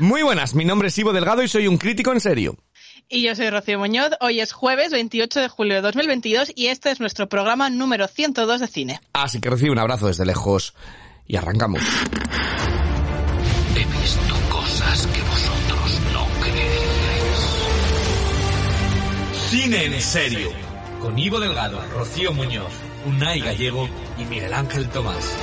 Muy buenas, mi nombre es Ivo Delgado y soy un crítico en serio. Y yo soy Rocío Muñoz. Hoy es jueves 28 de julio de 2022 y este es nuestro programa número 102 de cine. Así que recibo un abrazo desde lejos y arrancamos. He visto cosas que vosotros no creeríais. Cine en serio. Con Ivo Delgado, Rocío Muñoz, Unai Gallego y Miguel Ángel Tomás.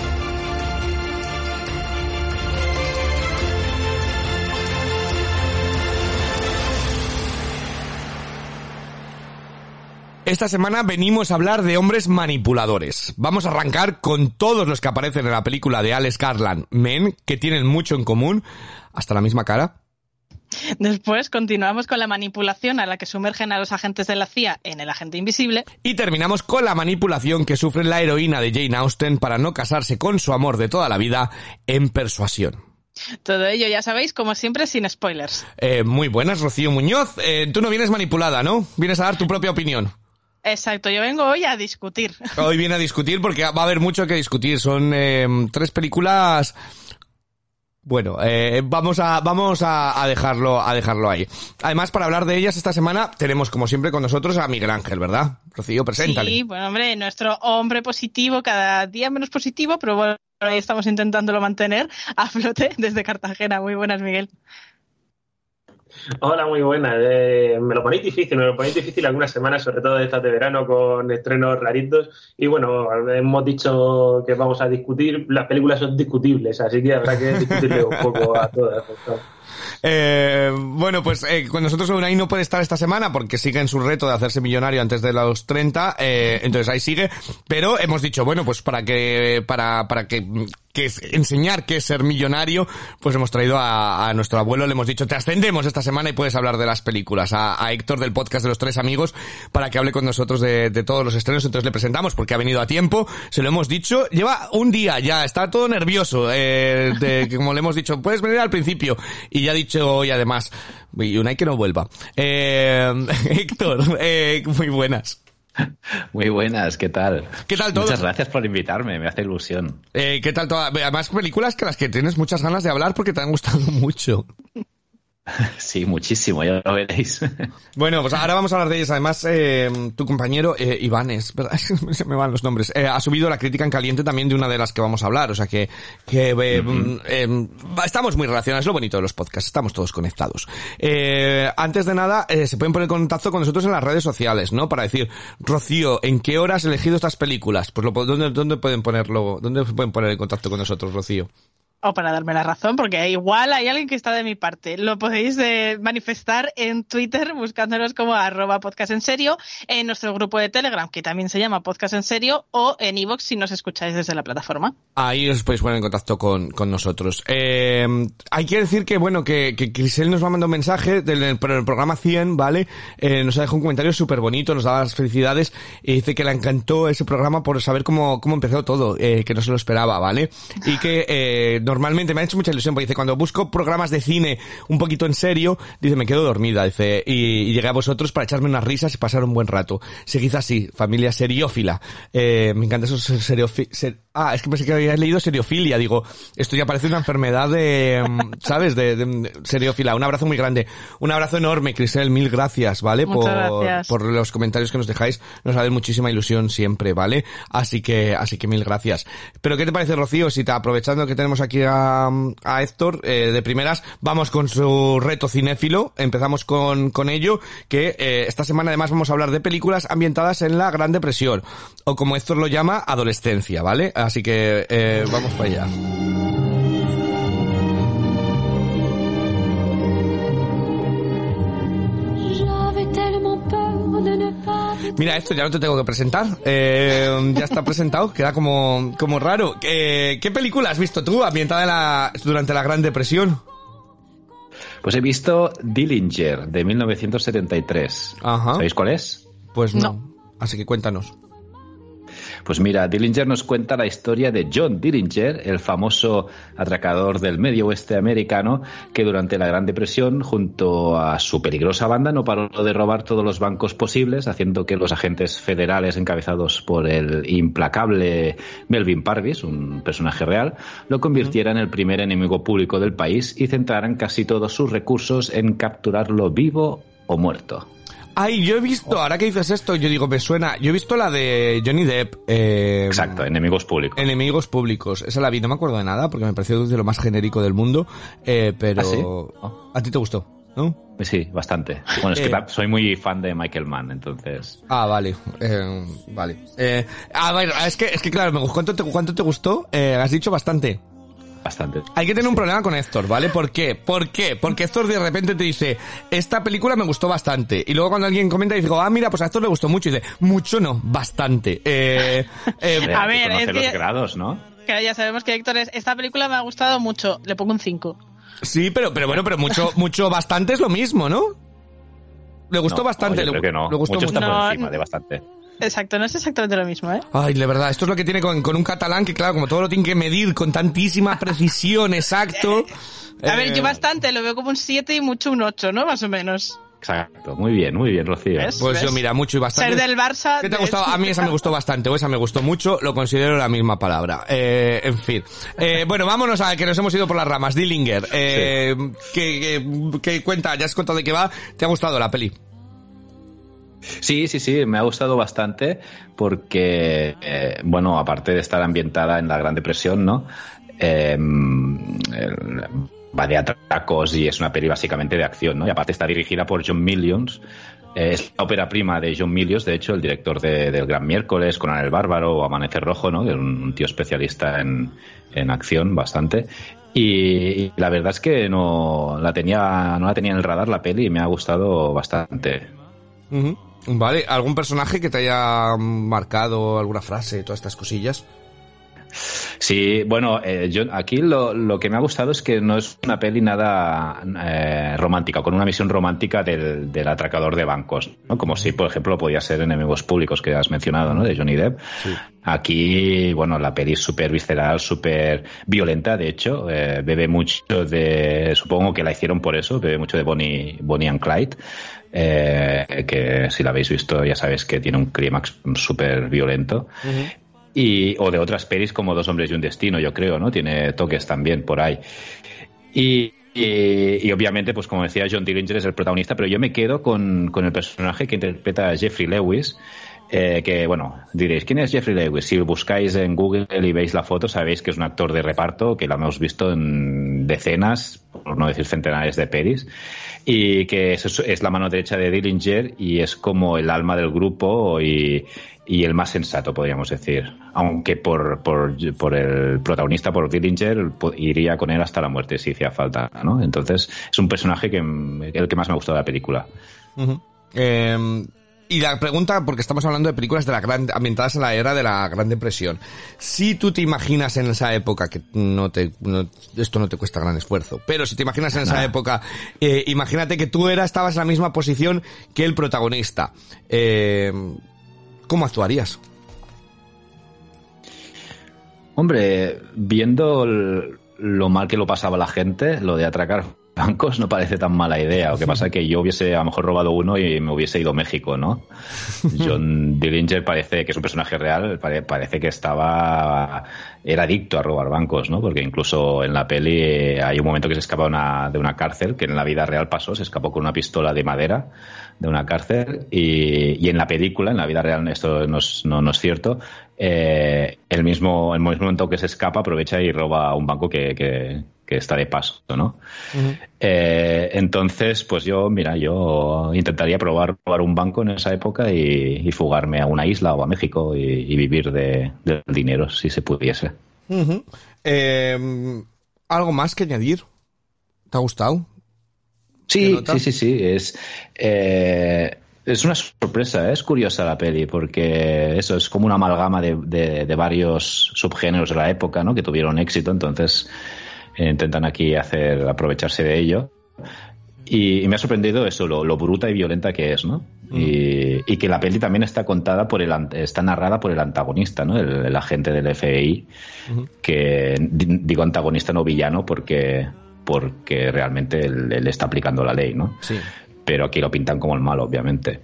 Esta semana venimos a hablar de hombres manipuladores. Vamos a arrancar con todos los que aparecen en la película de Alex Garland, Men, que tienen mucho en común, hasta la misma cara. Después continuamos con la manipulación a la que sumergen a los agentes de la CIA en El Agente Invisible. Y terminamos con la manipulación que sufre la heroína de Jane Austen para no casarse con su amor de toda la vida en persuasión. Todo ello, ya sabéis, como siempre, sin spoilers. Eh, muy buenas, Rocío Muñoz. Eh, tú no vienes manipulada, ¿no? Vienes a dar tu propia opinión. Exacto, yo vengo hoy a discutir. Hoy viene a discutir porque va a haber mucho que discutir. Son eh, tres películas. Bueno, eh, vamos a vamos a, a, dejarlo a dejarlo ahí. Además, para hablar de ellas esta semana tenemos como siempre con nosotros a Miguel Ángel, ¿verdad? Rocío, preséntale. Sí, bueno, hombre, nuestro hombre positivo, cada día menos positivo, pero bueno, ahí estamos intentándolo mantener a flote desde Cartagena. Muy buenas, Miguel. Hola, muy buenas. Eh, me lo ponéis difícil, me lo ponéis difícil algunas semanas, sobre todo estas de verano, con estrenos raritos. Y bueno, hemos dicho que vamos a discutir, las películas son discutibles, así que habrá que discutirle un poco a todas. Eh, bueno, pues eh, con nosotros Unai no puede estar esta semana porque sigue en su reto de hacerse millonario antes de los 30, eh, entonces ahí sigue, pero hemos dicho, bueno, pues para que, para, para que, que es enseñar qué es ser millonario, pues hemos traído a, a, nuestro abuelo, le hemos dicho, te ascendemos esta semana y puedes hablar de las películas, a, a Héctor del podcast de los tres amigos, para que hable con nosotros de, de, todos los estrenos, entonces le presentamos porque ha venido a tiempo, se lo hemos dicho, lleva un día ya, está todo nervioso, eh, de, como le hemos dicho, puedes venir al principio, y ya ha dicho hoy además, y Unai que no vuelva. Eh, Héctor, eh, muy buenas. Muy buenas, ¿qué tal? ¿Qué tal todo? Muchas gracias por invitarme, me hace ilusión. Eh, ¿Qué tal todo? Además, películas que las que tienes muchas ganas de hablar porque te han gustado mucho. Sí, muchísimo, ya lo veréis. Bueno, pues ahora vamos a hablar de ellas. Además, eh, tu compañero eh, Iván, es verdad, se me van los nombres, eh, ha subido la crítica en caliente también de una de las que vamos a hablar. O sea que, que uh -huh. estamos muy relacionados. Es lo bonito de los podcasts, estamos todos conectados. antes de nada, se pueden poner en contacto con nosotros en las redes sociales, ¿no? Para decir, Rocío, ¿en qué hora has elegido estas películas? Pues lo, ¿dónde, dónde pueden ponerlo? ¿Dónde se pueden poner en contacto con nosotros, Rocío? O para darme la razón, porque igual hay alguien que está de mi parte. Lo podéis eh, manifestar en Twitter buscándonos como arroba podcast en nuestro grupo de Telegram, que también se llama podcast en serio, o en iVoox si nos escucháis desde la plataforma. Ahí os podéis poner en contacto con, con nosotros. Eh, hay que decir que, bueno, que, que Crisel nos va a mandar un mensaje del el, programa 100, ¿vale? Eh, nos ha dejado un comentario súper bonito, nos da las felicidades y dice que le encantó ese programa por saber cómo, cómo empezó todo, que no se lo esperaba, ¿vale? Y que eh, normalmente me ha hecho mucha ilusión porque dice cuando busco programas de cine un poquito en serio dice me quedo dormida dice y, y llegué a vosotros para echarme unas risas y pasar un buen rato seguid así familia seriófila. Eh, me encanta eso seriofi ser ah es que pensé que habías leído seriofilia. Digo esto ya parece una enfermedad de sabes de, de, seriófila un abrazo muy grande. Un abrazo enorme Crisel mil gracias vale Muchas por gracias. por los comentarios que nos dejáis. Nos da muchísima ilusión siempre vale así que así que mil gracias. Pero qué te parece Rocío si te aprovechando que tenemos aquí a a Héctor eh, de primeras. Vamos con su reto cinéfilo. Empezamos con, con ello, que eh, esta semana además vamos a hablar de películas ambientadas en la Gran Depresión, o como Héctor lo llama, adolescencia, ¿vale? Así que eh, vamos para allá. Mira, esto ya no te tengo que presentar. Eh, ya está presentado, queda como, como raro. Eh, ¿Qué película has visto tú ambientada la, durante la Gran Depresión? Pues he visto Dillinger de 1973. Ajá. ¿Sabéis cuál es? Pues no. No. Así que cuéntanos. Pues mira, Dillinger nos cuenta la historia de John Dillinger, el famoso atracador del medio oeste americano, que durante la Gran Depresión, junto a su peligrosa banda, no paró de robar todos los bancos posibles, haciendo que los agentes federales encabezados por el implacable Melvin Parvis, un personaje real, lo convirtieran en el primer enemigo público del país y centraran casi todos sus recursos en capturarlo vivo o muerto. Ay, yo he visto, ahora que dices esto, yo digo, me suena, yo he visto la de Johnny Depp. Eh, Exacto, enemigos públicos. Enemigos públicos. Esa la vi, no me acuerdo de nada porque me pareció de lo más genérico del mundo, eh, pero... ¿Ah, sí? Oh. ¿A ti te gustó? ¿No? Sí, bastante. Bueno, es que Eh. soy muy fan de Michael Mann, entonces... Ah, vale. Eh, vale. Eh, a ver, es que, es que claro, me- ¿cuánto te, cuánto te gustó? Eh, has dicho bastante. Bastante. Hay que tener un problema con Héctor, ¿vale? ¿Por qué? ¿Por qué? Porque Héctor de repente te dice, esta película me gustó bastante. Y luego cuando alguien comenta dice, ah, mira, pues a Héctor le gustó mucho. Y dice, mucho no, bastante. Eh, eh, A hay que ver, los grados, ¿no? Que ya sabemos que Héctor es, esta película me ha gustado mucho, le pongo un 5. sí, pero, pero bueno, pero mucho, mucho, bastante es lo mismo, ¿no? Le gustó No, bastante. yo le, creo que no. le gustó mucho mucho. está por No, encima de bastante. Exacto, no es exactamente lo mismo, ¿eh? Ay, de verdad, esto es lo que tiene con, con un catalán que, claro, como todo lo tiene que medir con tantísima precisión, exacto. A ver, Eh, yo bastante, lo veo como un 7 y mucho un 8, ¿no? Más o menos. Exacto. Muy bien, muy bien, Rocío. ¿Ves? Pues yo, mira, mucho y bastante. Ser del Barça... ¿Qué te ha gustado? A mí esa me gustó bastante, o esa me gustó mucho, lo considero la misma palabra. Eh, en fin. Eh, bueno, vámonos a que nos hemos ido por las ramas. Dillinger, eh, que, que- que cuenta, ya has contado de qué va, ¿te ha gustado la peli? Sí, sí, sí, me ha gustado bastante porque, eh, bueno, aparte de estar ambientada en la Gran Depresión, ¿no? El- va de atracos y es una peli básicamente de acción, ¿no? Y aparte está dirigida por John Millions. Eh, es la ópera prima de John Milius, de hecho, el director de- del Gran Miércoles, Conan el Bárbaro o Amanecer Rojo, ¿no? Que es un, tío especialista en, en acción bastante. Y, la verdad es que no la tenía, no la tenía en el radar la peli y me ha gustado bastante. Vale, ¿algún personaje que te haya marcado alguna frase, todas estas cosillas? Sí, bueno, eh, yo aquí lo, lo que me ha gustado es que no es una peli nada eh, romántica, con una misión romántica del, del atracador de bancos, ¿no? Como si, por ejemplo, podía ser Enemigos Públicos que has mencionado, ¿no? De Johnny Depp. Aquí, bueno, la peli es súper visceral, súper violenta, de hecho, eh, bebe mucho de, supongo que la hicieron por eso, bebe mucho de Bonnie, Bonnie and Clyde. Eh, que si la habéis visto ya sabéis que tiene un clímax súper violento y o de otras pelis como Dos hombres y un destino, yo creo, ¿no? Tiene toques también por ahí. Y, y, y obviamente, pues como decía, John Dillinger es el protagonista, pero yo me quedo con, con el personaje que interpreta Jeffrey Lewis, eh, que, bueno, diréis, ¿quién es Jeffrey Lewis? Si buscáis en Google y veis la foto, sabéis que es un actor de reparto, que lo hemos visto en decenas, por no decir centenares de pelis, y que es, es la mano derecha de Dillinger y es como el alma del grupo y, y el más sensato, podríamos decir. Aunque por, por, por el protagonista, por Dillinger, iría con él hasta la muerte si hacía falta, ¿no? Entonces, es un personaje que el que más me ha gustado de la película. Y la pregunta, porque estamos hablando de películas de la gran, ambientadas en la era de la Gran Depresión. Si tú te imaginas en esa época, que no te, no- esto no te cuesta gran esfuerzo, pero si te imaginas en esa Nah. época, eh, imagínate que tú eras, estabas en la misma posición que el protagonista. Eh, ¿Cómo actuarías? Hombre, viendo el- lo mal que lo pasaba la gente, lo de atracar bancos no parece tan mala idea. Lo que pasa es que yo hubiese a lo mejor robado uno y me hubiese ido a México, ¿no? John Dillinger parece que es un personaje real, pare- parece que estaba era adicto a robar bancos, ¿no? Porque incluso en la peli eh, hay un momento que se escapa de una cárcel, que en la vida real pasó, se escapó con una pistola de madera de una cárcel y, en la película, en la vida real esto no es, no, no es cierto, eh, el mismo el mismo momento que se escapa aprovecha y roba un banco que, que- que está de paso, ¿no? Eh, entonces, pues yo, mira, yo intentaría probar robar un banco en esa época y, y fugarme a una isla o a México y, y vivir de, del dinero, si se pudiese. Eh, ¿Algo más que añadir? ¿Te ha gustado? ¿Qué Sí, sí, sí, sí. Es, eh, es una sorpresa, ¿eh? es curiosa la peli, porque eso es como una amalgama de, de- de varios subgéneros de la época, ¿no? Que tuvieron éxito, entonces eh, intentan aquí hacer aprovecharse de ello. Y, y me ha sorprendido eso, lo, lo bruta y violenta que es, ¿no? Y, y que la peli también está contada por el, está narrada por el antagonista, ¿no? El, el agente del FBI, que di- digo antagonista no villano porque, porque realmente él, él está aplicando la ley, ¿no? Sí. Pero aquí lo pintan como el malo, obviamente.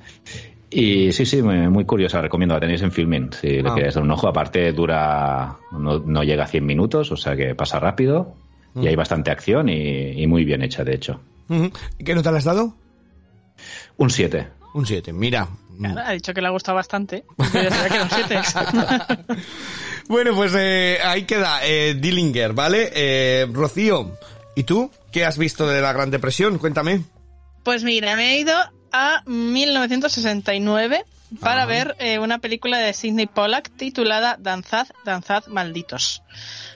Y sí, sí, muy, curiosa, recomiendo, la tenéis en Filmin, si le Ah. queréis dar un ojo. Aparte dura, no, no llega a 100 minutos, o sea que pasa rápido y hay bastante acción y, y muy bien hecha, de hecho. ¿Qué nota le has dado? Un 7. Un 7. Mira. Claro, ha dicho que le ha gustado bastante. Ya que un. Bueno, pues eh, ahí queda eh, Dillinger, ¿vale? Eh, Rocío, ¿y tú? ¿Qué has visto de la Gran Depresión? Cuéntame. Pues mira, me he ido a 1969 para ver eh, una película de Sidney Pollack titulada Danzad, Danzad, Malditos.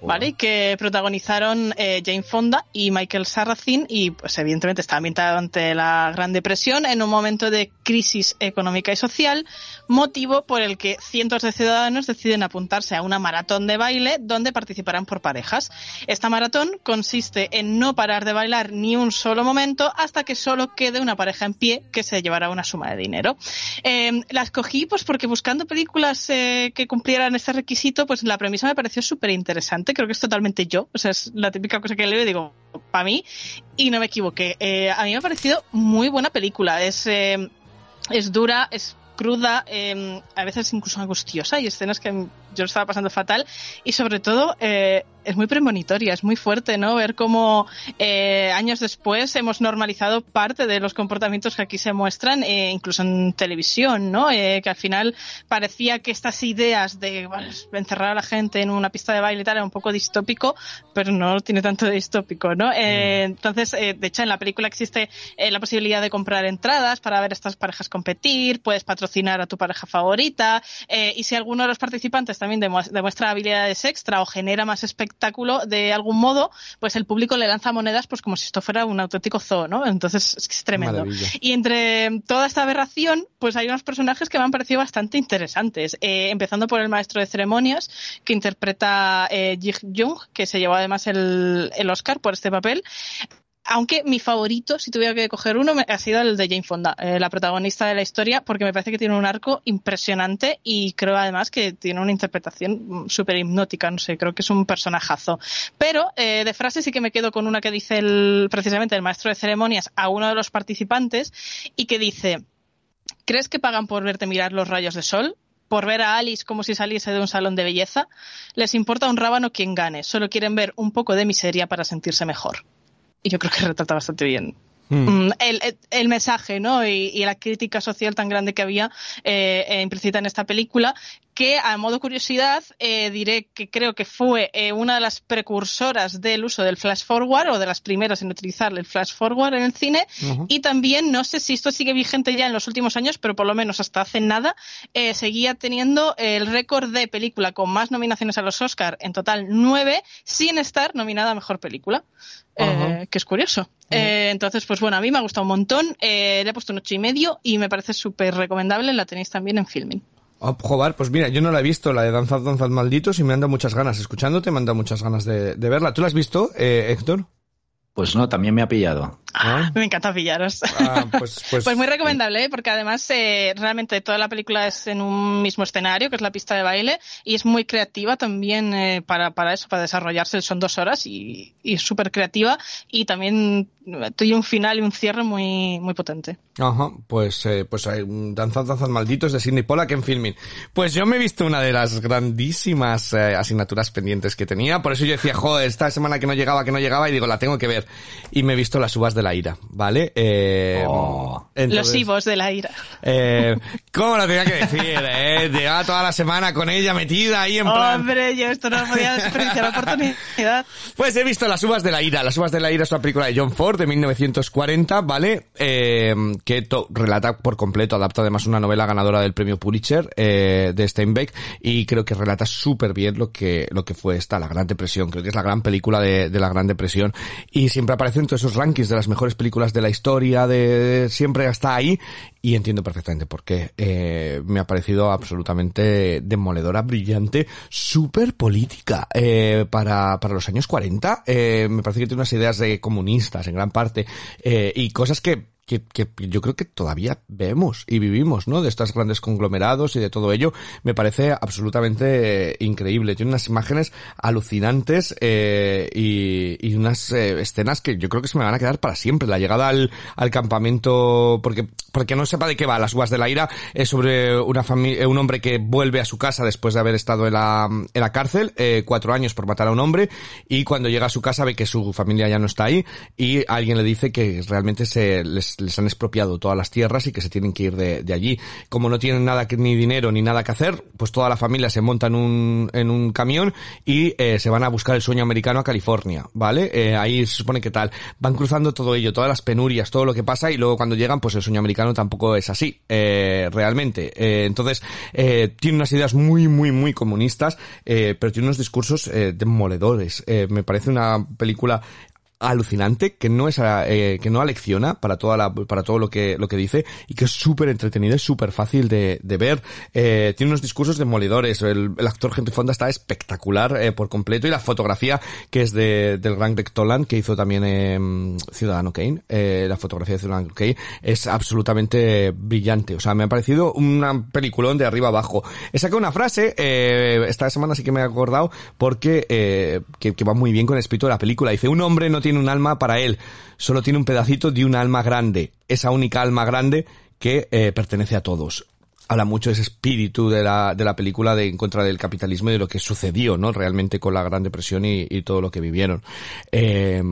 ¿Vale? Y Que protagonizaron eh, Jane Fonda y Michael Sarrazin y pues evidentemente está ambientado ante la Gran Depresión en un momento de crisis económica y social, motivo por el que cientos de ciudadanos deciden apuntarse a una maratón de baile donde participarán por parejas. Esta maratón consiste en no parar de bailar ni un solo momento hasta que solo quede una pareja en pie que se llevará una suma de dinero. Eh, la escogí pues porque buscando películas eh, que cumplieran este requisito, pues la premisa me pareció súper interesante. Creo que es totalmente yo. O sea, es la típica cosa que leo y digo, para mí. Y no me equivoqué. Eh, a mí me ha parecido muy buena película. Es, eh, es dura, es cruda, eh, a veces incluso angustiosa. Hay escenas que yo estaba pasando fatal. Y sobre todo, eh, es muy premonitoria, es muy fuerte, ¿no? Ver cómo eh, años después hemos normalizado parte de los comportamientos que aquí se muestran, eh, incluso en televisión, ¿no? Eh, que al final parecía que estas ideas de bueno, encerrar a la gente en una pista de baile y tal era un poco distópico, pero no tiene tanto de distópico, ¿no? Eh, entonces, eh, de hecho, en la película existe eh, la posibilidad de comprar entradas para ver a estas parejas competir, puedes patrocinar a tu pareja favorita, y si alguno de los participantes también demu- demuestra habilidades extra o genera más espectáculo de algún modo, pues el público le lanza monedas pues como si esto fuera un auténtico zoo, ¿no? Entonces es que es tremendo. Maravilla. Y entre toda esta aberración, pues hay unos personajes que me han parecido bastante interesantes. Eh, empezando por el maestro de ceremonias, que interpreta eh, Ji Jung, que se llevó además el, el Oscar por este papel. Aunque mi favorito, si tuviera que coger uno, ha sido el de Jane Fonda, eh, la protagonista de la historia, porque me parece que tiene un arco impresionante y creo además que tiene una interpretación mm, súper hipnótica, no sé, creo que es un personajazo. Pero eh, de frase sí que me quedo con una que dice el, precisamente el maestro de ceremonias a uno de los participantes y que dice, ¿crees que pagan por verte mirar los rayos de sol? ¿Por ver a Alice como si saliese de un salón de belleza? Les importa un rábano quien gane, solo quieren ver un poco de miseria para sentirse mejor. Y yo creo que retrata bastante bien Hmm. Mm, el, el- el mensaje ¿no? y, y la crítica social tan grande que había eh, eh, implícita en esta película que a modo curiosidad eh, diré que creo que fue eh, una de las precursoras del uso del flash forward o de las primeras en utilizar el flash forward en el cine y también no sé si esto sigue vigente ya en los últimos años pero por lo menos hasta hace nada eh, seguía teniendo el récord de película con más nominaciones a los Oscar en total nueve sin estar nominada a mejor película que es curioso. Entonces, pues bueno, a mí me ha gustado un montón. Le he puesto un ocho y medio y me parece súper recomendable. La tenéis también en Filming. Oh, joder, pues mira, yo no la he visto, la de Danzad, Danzad Malditos, y me han dado muchas ganas. Escuchándote me han dado muchas ganas de, de verla. ¿Tú la has visto, eh, Héctor? Pues no, también me ha pillado. Ah. Me encanta pillaros. Ah, pues, pues, Pues muy recomendable, ¿eh? porque además eh, realmente toda la película es en un mismo escenario, que es la pista de baile, y es muy creativa también eh, para, para eso, para desarrollarse. Son dos horas y, y es súper creativa y también tiene un final y un cierre muy, muy potente. Ajá, pues, eh, pues hay un Danzad, Danzad Malditos de Sidney Pollack en filming. Pues yo me he visto una de las grandísimas eh, asignaturas pendientes que tenía, por eso yo decía, joder, esta semana que no llegaba, que no llegaba, y digo, la tengo que ver. Y me he visto las uvas de la ira, ¿vale? Eh, Oh. Los entonces, Ivos de la ira. Eh, ¿Cómo lo tenía que decir? Eh? Llevaba toda la semana con ella metida ahí en plan... Hombre, yo esto no podía desperdiciar la oportunidad. Pues he visto Las Uvas de la Ira. Las Uvas de la Ira es una película de John Ford de 1940, ¿vale? Eh, que relata por completo, adapta además una novela ganadora del premio Pulitzer eh, de Steinbeck y creo que relata súper bien lo que, lo que fue esta, la Gran Depresión. Creo que es la gran película de, de la Gran Depresión y siempre aparece en todos esos rankings de las mejores películas de la historia, de siempre está ahí y entiendo perfectamente por qué. Eh, me ha parecido absolutamente demoledora, brillante, súper política eh, para, para los años 40. Eh, me parece que tiene unas ideas de comunistas en gran parte eh, y cosas que que, que, yo creo que todavía vemos y vivimos, ¿no? De estos grandes conglomerados y de todo ello, me parece absolutamente eh, increíble. Tiene unas imágenes alucinantes eh, y, y, unas eh, escenas que yo creo que se me van a quedar para siempre. La llegada al, al campamento, porque porque no sepa de qué va, las uvas de la ira es sobre una familia, un hombre que vuelve a su casa después de haber estado en la, en la cárcel, eh, cuatro años por matar a un hombre, y cuando llega a su casa ve que su familia ya no está ahí, y alguien le dice que realmente se les, les han expropiado todas las tierras y que se tienen que ir de, de allí. Como no tienen nada que, ni dinero ni nada que hacer, pues toda la familia se monta en un, en un camión y eh, se van a buscar el sueño americano a California, ¿vale? Eh, ahí se supone que tal. Van cruzando todo ello, todas las penurias, todo lo que pasa, y luego cuando llegan, pues el sueño americano tampoco es así, eh, realmente. Eh, entonces, eh, tiene unas ideas muy, muy, muy comunistas, eh, pero tiene unos discursos demoledores. Me parece una película alucinante que no es eh, que no alecciona para toda la para todo lo que lo que dice y que es súper entretenida es súper fácil de, de ver. Eh, tiene unos discursos demoledores. El, el actor Henry Fonda está espectacular eh, por completo. Y la fotografía que es de del gran Greg Toland que hizo también eh, Ciudadano Kane eh, la fotografía de Ciudadano Kane es absolutamente brillante. O sea me ha parecido una peliculón de arriba abajo. He sacado una frase eh, esta semana sí que me he acordado porque eh, que, que va muy bien con el espíritu de la película. Dice un hombre tiene un alma para él, solo tiene un pedacito de un alma grande, esa única alma grande que eh, pertenece a todos. Habla mucho de ese espíritu de la, de la película de en contra del capitalismo y de lo que sucedió, ¿no? Realmente con la Gran Depresión y, todo lo que vivieron. Eh,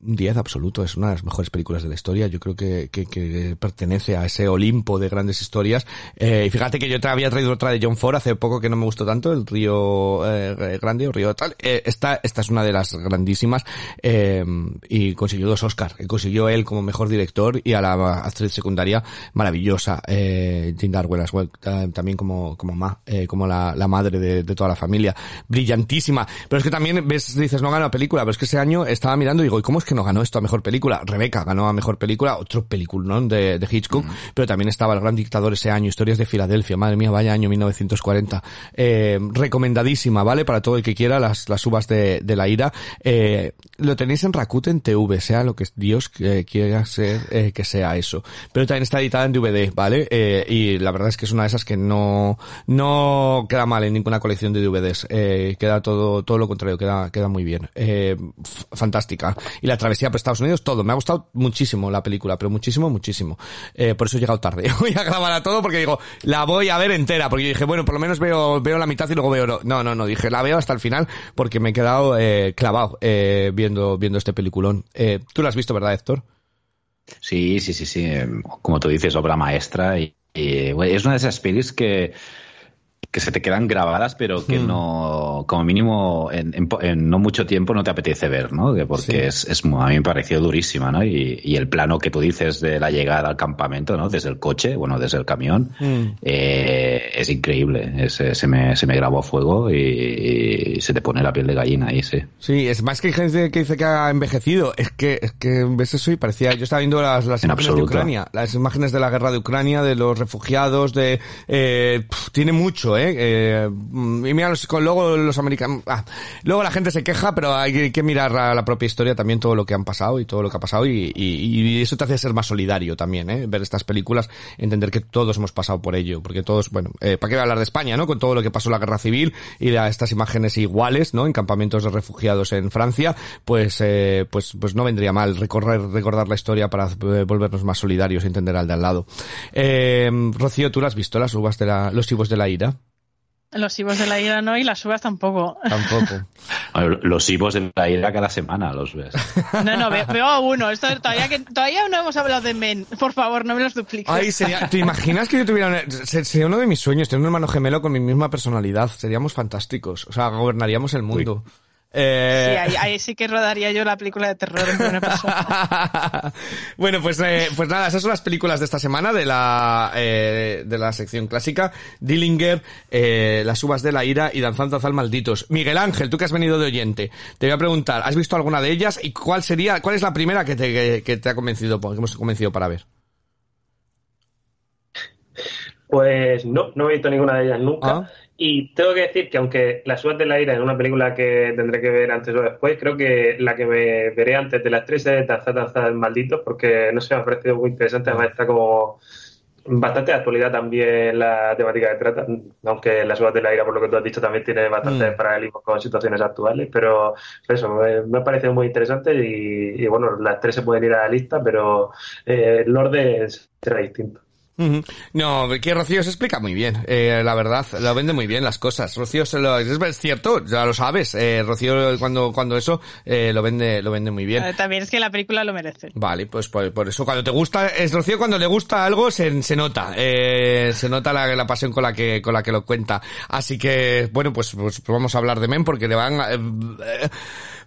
un 10 absoluto, es una de las mejores películas de la historia. Yo creo que, que, que pertenece a ese Olimpo de grandes historias. Eh, y fíjate que yo te había traído otra de John Ford hace poco que no me gustó tanto, el Río eh, Grande o Río tal. Eh, esta, esta es una de las grandísimas eh, y consiguió dos Oscars. Consiguió él como mejor director y a la actriz secundaria maravillosa, eh, Jane Darwell as well, también como, como ma, eh, como la, la madre de, de, toda la familia. Brillantísima. Pero es que también ves, dices, no gana película, pero es que ese año estaba mirando y digo, ¿y cómo es que no ganó esto a mejor película? Rebeca ganó a mejor película, otro película ¿no? de, de Hitchcock, mm. pero también estaba El Gran Dictador ese año, Historias de Filadelfia, madre mía, vaya año 1940. Eh, recomendadísima, ¿vale? Para todo el que quiera, las, las uvas de, de la ira. Eh, lo tenéis en Rakuten TV, sea lo que Dios eh, quiera ser, eh, que sea eso. Pero también está editada en DVD, ¿vale? Eh, y la verdad es que es una de esas que no, no queda mal en ninguna colección de DVDs. Eh, queda todo, todo lo contrario, queda, queda muy bien. Eh, fantástica. Y la travesía por Estados Unidos, todo. Me ha gustado muchísimo la película, pero muchísimo, muchísimo. Eh, por eso he llegado tarde. Voy a grabar a todo porque digo, la voy a ver entera, porque yo dije, bueno, por lo menos veo, veo la mitad y luego veo, no, no, no, dije, la veo hasta el final porque me he quedado eh, clavado eh, viendo, viendo este peliculón. Tú lo has visto, ¿verdad, Héctor? Sí, sí, sí, sí. Como tú dices, obra maestra y es una de esas pelis que que se te quedan grabadas, pero que mm. no, como mínimo, en, en, en, no mucho tiempo no te apetece ver, ¿no? Porque sí. es, es, a mí me pareció durísima, ¿no? Y, y, el plano que tú dices de la llegada al campamento, ¿no? Desde el coche, bueno, desde el camión, mm. eh, es increíble. Es, se, me, se me grabó a fuego y, y, se te pone la piel de gallina ahí, sí. Sí, es más que gente que dice que ha envejecido, es que, es que ves eso y parecía, yo estaba viendo las, las imágenes de Ucrania, las imágenes de la guerra de Ucrania, de los refugiados, de, eh, pff, tiene mucho, eh, eh, y mira, los, luego los americanos, ah, luego la gente se queja, pero hay que mirar la, la, propia historia también todo lo que han pasado y todo lo que ha pasado y, y, y eso te hace ser más solidario también, ¿eh? ver estas películas, entender que todos hemos pasado por ello, porque todos, bueno, eh, ¿para qué voy a hablar de España, no? Con todo lo que pasó en la guerra civil y de estas imágenes iguales, ¿no? En campamentos de refugiados en Francia, pues, eh, pues, pues no vendría mal recorrer, recordar la historia para eh, volvernos más solidarios y entender al de al lado. Eh, Rocío, ¿tú has visto las uvas de la, los chivos de la ira? Los ibos de la ira no y las uvas tampoco. Tampoco. los ibos de la ira cada semana los ves. No, no, veo, veo a uno. Esto, todavía, que, todavía no hemos hablado de Men. Por favor, no me los dupliques. Ay, sería, ¿te imaginas que yo tuviera... Sería uno de mis sueños, tener un hermano gemelo con mi misma personalidad. Seríamos fantásticos. O sea, gobernaríamos el mundo. Uy. Eh... Sí, ahí, ahí, sí que rodaría yo la película de terror en primera persona. bueno, pues, eh, pues nada, esas son las películas de esta semana de la, eh, de la sección clásica. Dillinger, eh, Las uvas de la ira y Danzando al malditos. Miguel Ángel, tú que has venido de oyente, te voy a preguntar, ¿has visto alguna de ellas y cuál sería, cuál es la primera que te, que, que te ha convencido, que hemos convencido para ver? Pues no, no he visto ninguna de ellas nunca. Ah. Y tengo que decir que aunque La Suerte de la Ira es una película que tendré que ver antes o después, creo que la que me veré antes de las tres es Danza, Danza Malditos, porque no sé, me ha parecido muy interesante. Además está como bastante de actualidad también la temática que trata, aunque La Suerte de la Ira, por lo que tú has dicho, también tiene bastante Mm. paralelismo con situaciones actuales, pero eso, me, me ha parecido muy interesante y, y, bueno, las tres se pueden ir a la lista, pero eh, el orden será distinto. No, que Rocío se explica muy bien, eh, la verdad, lo vende muy bien las cosas. Rocío se lo, es, es cierto, ya lo sabes, eh, Rocío cuando, cuando eso, eh, lo vende, lo vende muy bien. Eh, También es que la película lo merece. Vale, pues por, por eso cuando te gusta, es Rocío cuando le gusta algo se, se nota, eh, se nota la, la pasión con la que, con la que lo cuenta. Así que, bueno, pues, pues vamos a hablar de Men porque le van, a- eh,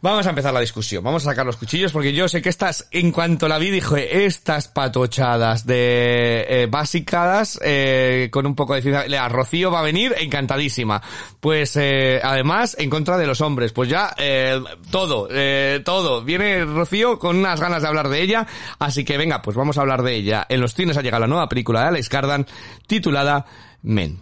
vamos a empezar la discusión, vamos a sacar los cuchillos porque yo sé que estas, en cuanto la vi, dije, estas patochadas de, eh, básicas, eh, con un poco de ciencia, Rocío va a venir encantadísima. Pues, eh, además, en contra de los hombres, pues ya, eh, todo, eh, todo. Viene Rocío con unas ganas de hablar de ella, así que venga, pues vamos a hablar de ella. En los cines ha llegado la nueva película de Alex Gardan, titulada Men.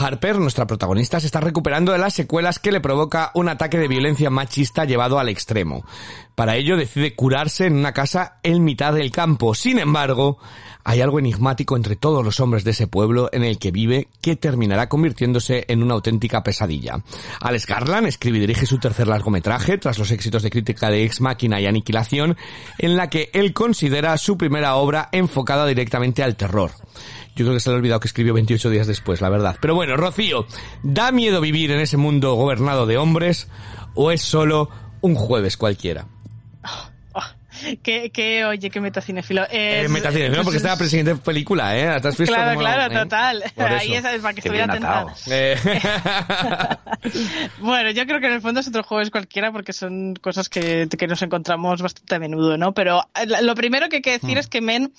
Harper, nuestra protagonista, se está recuperando de las secuelas que le provoca un ataque de violencia machista llevado al extremo. Para ello decide curarse en una casa en mitad del campo. Sin embargo, hay algo enigmático entre todos los hombres de ese pueblo en el que vive que terminará convirtiéndose en una auténtica pesadilla. Alex Garland escribe y dirige su tercer largometraje tras los éxitos de crítica de Ex Máquina y Aniquilación, en la que él considera su primera obra enfocada directamente al terror. Yo creo que se le ha olvidado que escribió 28 días después, la verdad. Pero bueno, Rocío, ¿da miedo vivir en ese mundo gobernado de hombres o es solo un jueves cualquiera? Que, que, oye, que metacinefilo. Eh, Es- metacine, ¿no? Porque estaba presidente de película, ¿eh? ¿Te has visto Claro, cómo- claro, eh? total. Ahí es para que Qué estuviera atenta. Eh, Bueno, yo creo que en el fondo es otro jueves cualquiera porque son cosas que, que nos encontramos bastante a menudo, ¿no? Pero eh, lo primero que hay que Hmm. decir es que Men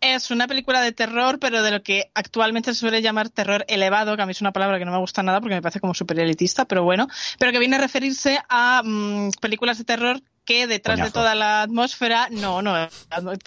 es una película de terror, pero de lo que actualmente se suele llamar terror elevado, que a mí es una palabra que no me gusta nada porque me parece como súper elitista, pero bueno, pero que viene a referirse a mm, películas de terror que detrás de toda la atmósfera, no, no,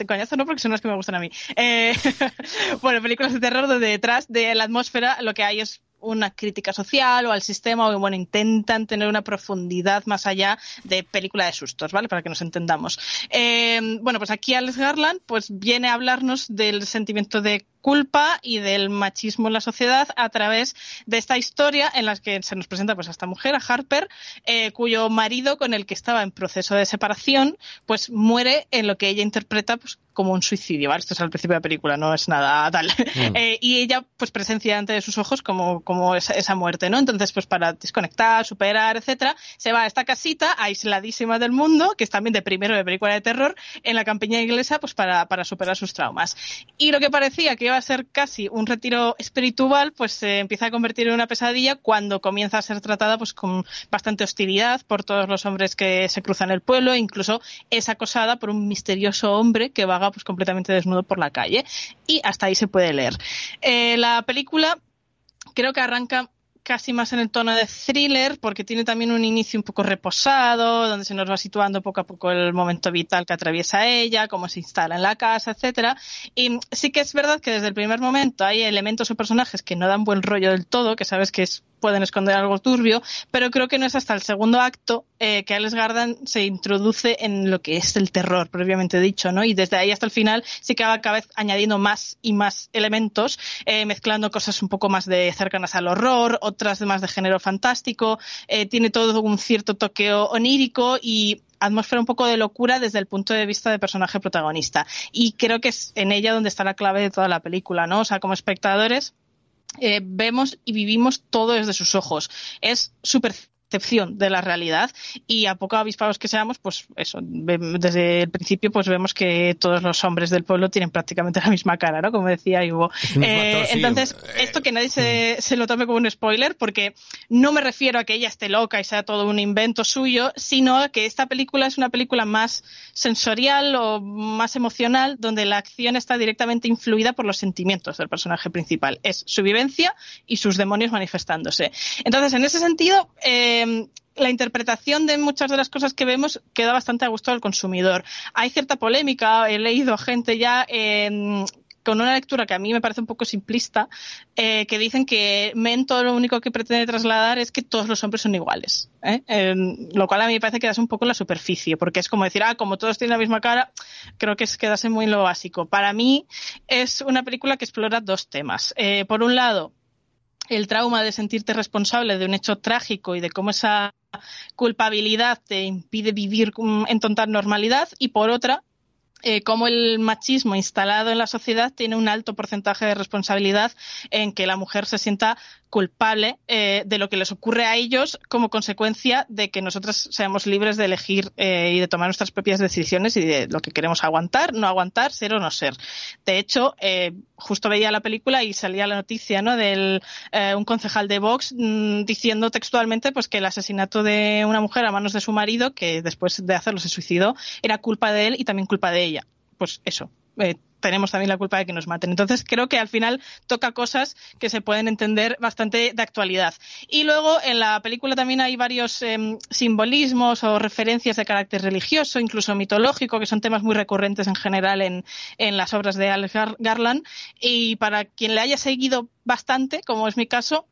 coñazo no porque son las que me gustan a mí. Eh, bueno, películas de terror donde detrás de la atmósfera lo que hay es una crítica social o al sistema o bueno intentan tener una profundidad más allá de película de sustos vale para que nos entendamos. Eh, bueno pues aquí Alex Garland pues viene a hablarnos del sentimiento de culpa y del machismo en la sociedad a través de esta historia en la que se nos presenta pues a esta mujer, a Harper, eh, cuyo marido con el que estaba en proceso de separación, pues muere en lo que ella interpreta pues como un suicidio, ¿vale? Esto es al principio de la película, no es nada tal. Eh, y ella pues presencia ante sus ojos como, como esa, esa muerte, ¿no? Entonces pues para desconectar, superar, etcétera, se va a esta casita aisladísima del mundo, que es también de primero de película de terror, en la campiña inglesa pues para, para superar sus traumas. Y lo que parecía que a ser casi un retiro espiritual, pues se empieza a convertir en una pesadilla cuando comienza a ser tratada pues con bastante hostilidad por todos los hombres que se cruzan el pueblo, e incluso es acosada por un misterioso hombre que vaga pues completamente desnudo por la calle. Y hasta ahí se puede leer. Eh, la película creo que arranca casi más en el tono de thriller, porque tiene también un inicio un poco reposado, donde se nos va situando poco a poco el momento vital que atraviesa ella, cómo se instala en la casa, etcétera. Y sí que es verdad que desde el primer momento hay elementos o personajes que no dan buen rollo del todo, que sabes que es pueden esconder algo turbio, pero creo que no es hasta el segundo acto eh, que Alex Gardan se introduce en lo que es el terror, previamente dicho, ¿no? Y desde ahí hasta el final sí que va cada vez añadiendo más y más elementos, eh, mezclando cosas un poco más de cercanas al horror, otras más de género fantástico, eh, tiene todo un cierto toque onírico y atmósfera un poco de locura desde el punto de vista del personaje protagonista. Y creo que es en ella donde está la clave de toda la película, ¿no? O sea, como espectadores, eh, vemos y vivimos todo desde sus ojos. Es súper percepción de la realidad y a poco avispados que seamos, pues eso, desde el principio pues vemos que todos los hombres del pueblo tienen prácticamente la misma cara, ¿no? Como decía Ivo. Eh, entonces, esto que nadie se, se, lo tome como un spoiler, porque no me refiero a que ella esté loca y sea todo un invento suyo, sino que esta película es una película más sensorial o más emocional, donde la acción está directamente influida por los sentimientos del personaje principal. Es su vivencia y sus demonios manifestándose. Entonces, en ese sentido, eh, la interpretación de muchas de las cosas que vemos queda bastante a gusto del consumidor. Hay cierta polémica, he leído gente ya eh, con una lectura que a mí me parece un poco simplista, eh, que dicen que Mento lo único que pretende trasladar es que todos los hombres son iguales. ¿eh? lo cual a mí me parece quedarse un poco en la superficie, porque es como decir, ah, como todos tienen la misma cara, creo que es quedarse muy en lo básico. Para mí es una película que explora dos temas. Eh, por un lado, el trauma de sentirte responsable de un hecho trágico y de cómo esa culpabilidad te impide vivir en total normalidad. Y por otra eh, cómo el machismo instalado en la sociedad tiene un alto porcentaje de responsabilidad en que la mujer se sienta culpable eh, de lo que les ocurre a ellos como consecuencia de que nosotros seamos libres de elegir eh, y de tomar nuestras propias decisiones y de lo que queremos aguantar, no aguantar, ser o no ser. De hecho, eh, justo veía la película y salía la noticia ¿no? de un concejal de Vox mm, diciendo textualmente pues que el asesinato de una mujer a manos de su marido, que después de hacerlo se suicidó, era culpa de él y también culpa de ella. Pues eso, tenemos también la culpa de que nos maten. Entonces creo que al final toca cosas que se pueden entender bastante de actualidad. Y luego en la película también hay varios em, simbolismos o referencias de carácter religioso, incluso mitológico, que son temas muy recurrentes en general en, en las obras de Alex Garland. Y para quien le haya seguido bastante, como es mi caso,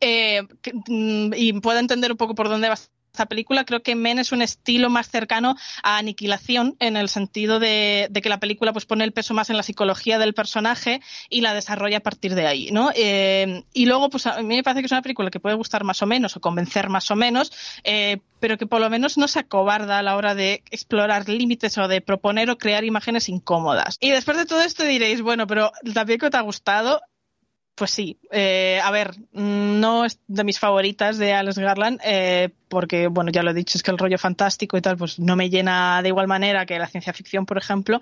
eh, mm, y pueda entender un poco por dónde va esta película, creo que Men es un estilo más cercano a Aniquilación, en el sentido de, que la película pues pone el peso más en la psicología del personaje y la desarrolla a partir de ahí, ¿no? Eh, y luego, pues a mí me parece que es una película que puede gustar más o menos o convencer más o menos, eh, pero que por lo menos no se acobarda a la hora de explorar límites o de proponer o crear imágenes incómodas. Y después de todo esto diréis, bueno, pero también que te ha gustado, pues sí, eh, a ver, no es de mis favoritas de Alex Garland, eh, porque, bueno, ya lo he dicho, es que el rollo fantástico y tal, pues no me llena de igual manera que la ciencia ficción, por ejemplo,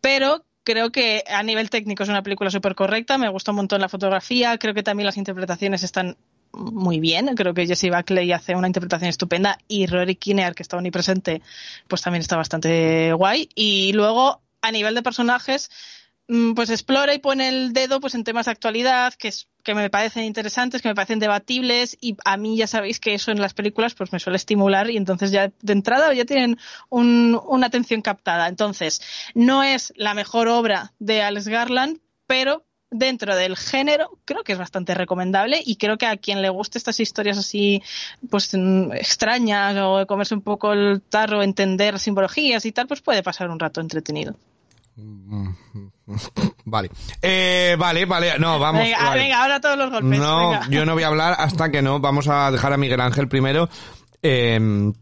pero creo que a nivel técnico es una película súper correcta, me gustó un montón la fotografía, creo que también las interpretaciones están muy bien, creo que Jesse Buckley hace una interpretación estupenda y Rory Kinnear, que está omnipresente, pues también está bastante guay, y luego, a nivel de personajes, Mm, pues explora y pone el dedo pues en temas de actualidad que, es, que me parecen interesantes, que me parecen debatibles y a mí ya sabéis que eso en las películas pues me suele estimular y entonces ya de entrada ya tienen una atención captada. Entonces, no es la mejor obra de Alex Garland, pero dentro del género creo que es bastante recomendable y creo que a quien le guste estas historias así pues mm, extrañas o comerse un poco el tarro, entender simbologías y tal, pues puede pasar un rato entretenido. Vale. Eh, vale, vale. No, vamos. Venga, ahora todos los golpes. No, yo no voy a hablar hasta que no. Vamos a dejar a Miguel Ángel primero. Eh,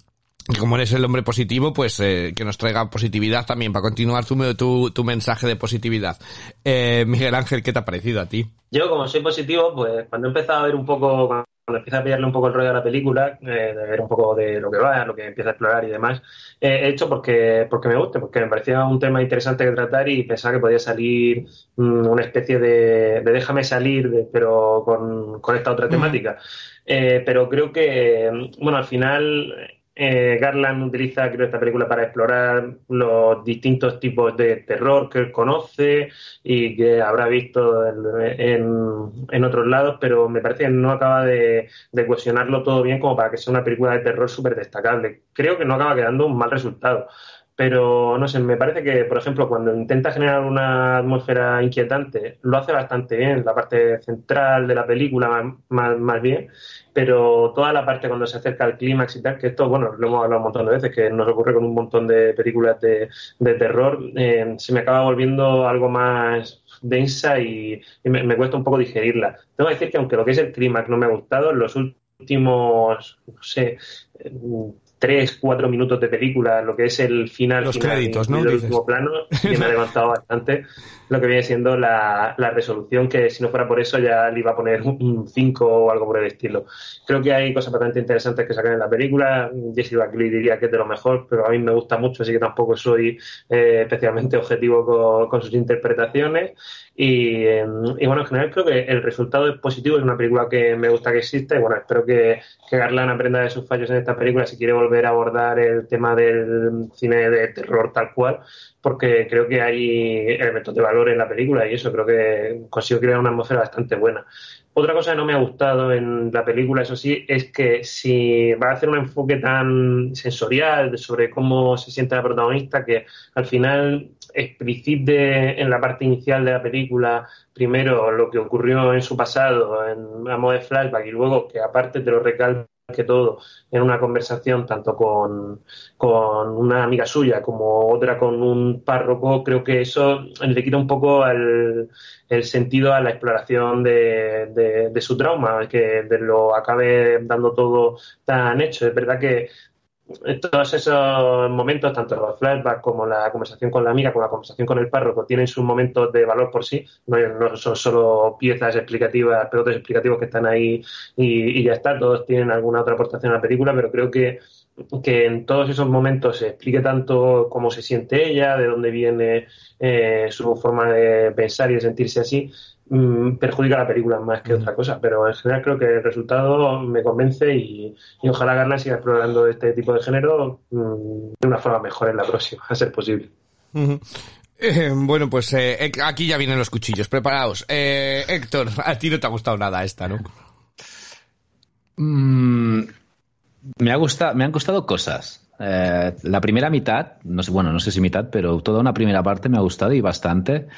como eres el hombre positivo, pues eh, que nos traiga positividad también para continuar tu, tu, tu mensaje de positividad. Eh, Miguel Ángel, ¿qué te ha parecido a ti? Yo, como soy positivo, pues cuando he empezado a ver un poco, cuando empieza a pillarle un poco el rollo a la película, eh, de ver un poco de lo que va, lo que empieza a explorar y demás, eh, he hecho porque, porque me gusta, porque me parecía un tema interesante que tratar y pensaba que podía salir mm, una especie de, de déjame salir, pero con, con, esta otra temática. Eh, pero creo que, bueno, al final eh, Garland utiliza, creo, esta película para explorar los distintos tipos de terror que él conoce y que habrá visto en, otros lados, pero me parece que no acaba de, de, cohesionarlo todo bien como para que sea una película de terror súper destacable. Creo que no acaba quedando un mal resultado. Pero no sé, me parece que, por ejemplo, cuando intenta generar una atmósfera inquietante, lo hace bastante bien, la parte central de la película más, bien, pero toda la parte cuando se acerca al clímax y tal, que esto, bueno, lo hemos hablado un montón de veces, que nos ocurre con un montón de películas de, terror, eh, se me acaba volviendo algo más densa y, me, cuesta un poco digerirla. Tengo que decir que aunque lo que es el clímax no me ha gustado, los últimos, no sé, tres, cuatro minutos de película, lo que es el final, Los final, créditos, ¿no? el último plano, y me ha levantado bastante lo que viene siendo la, la resolución, que si no fuera por eso ya le iba a poner un 5 o algo por el estilo. Creo que hay cosas bastante interesantes que sacan en la película. Jesse Buckley diría que es de lo mejor, pero a mí me gusta mucho, así que tampoco soy eh, especialmente objetivo con, con sus interpretaciones. Y, eh, y, bueno, en general creo que el resultado es positivo, es una película que me gusta que exista y bueno, espero que, que Garland aprenda de sus fallos en esta película si quiere volver a abordar el tema del cine de terror tal cual, porque creo que hay elementos de valor en la película y eso creo que consigo crear una atmósfera bastante buena. Otra cosa que no me ha gustado en la película, eso sí, es que si va a hacer un enfoque tan sensorial sobre cómo se siente la protagonista, que al final explicite en la parte inicial de la película primero lo que ocurrió en su pasado en a de flashback y luego que aparte te lo recalque todo en una conversación tanto con, con, una amiga suya como otra con un párroco, creo que eso le quita un poco el, el sentido a la exploración de, de, de, su trauma, que de lo acabe dando todo tan hecho. Es verdad que todos esos momentos, tanto los flashbacks como la conversación con la amiga, como la conversación con el párroco, tienen sus momentos de valor por sí, no, son solo piezas explicativas, pelotes explicativos que están ahí y, y, ya está, todos tienen alguna otra aportación a la película, pero creo que, que en todos esos momentos se explique tanto cómo se siente ella, de dónde viene eh, su forma de pensar y de sentirse así, mmm, perjudica a la película más que otra cosa, pero en general creo que el resultado me convence y, y ojalá Garland siga explorando este tipo de género mmm, de una forma mejor en la próxima, a ser posible. Uh -huh. Eh, bueno, pues eh, aquí ya vienen los cuchillos, preparados. Eh, Héctor, a ti no te ha gustado nada esta, ¿no? Mm, me, ha gustado, me han gustado cosas. Eh, la primera mitad, no sé, bueno, no sé si mitad, pero toda una primera parte me ha gustado y bastante,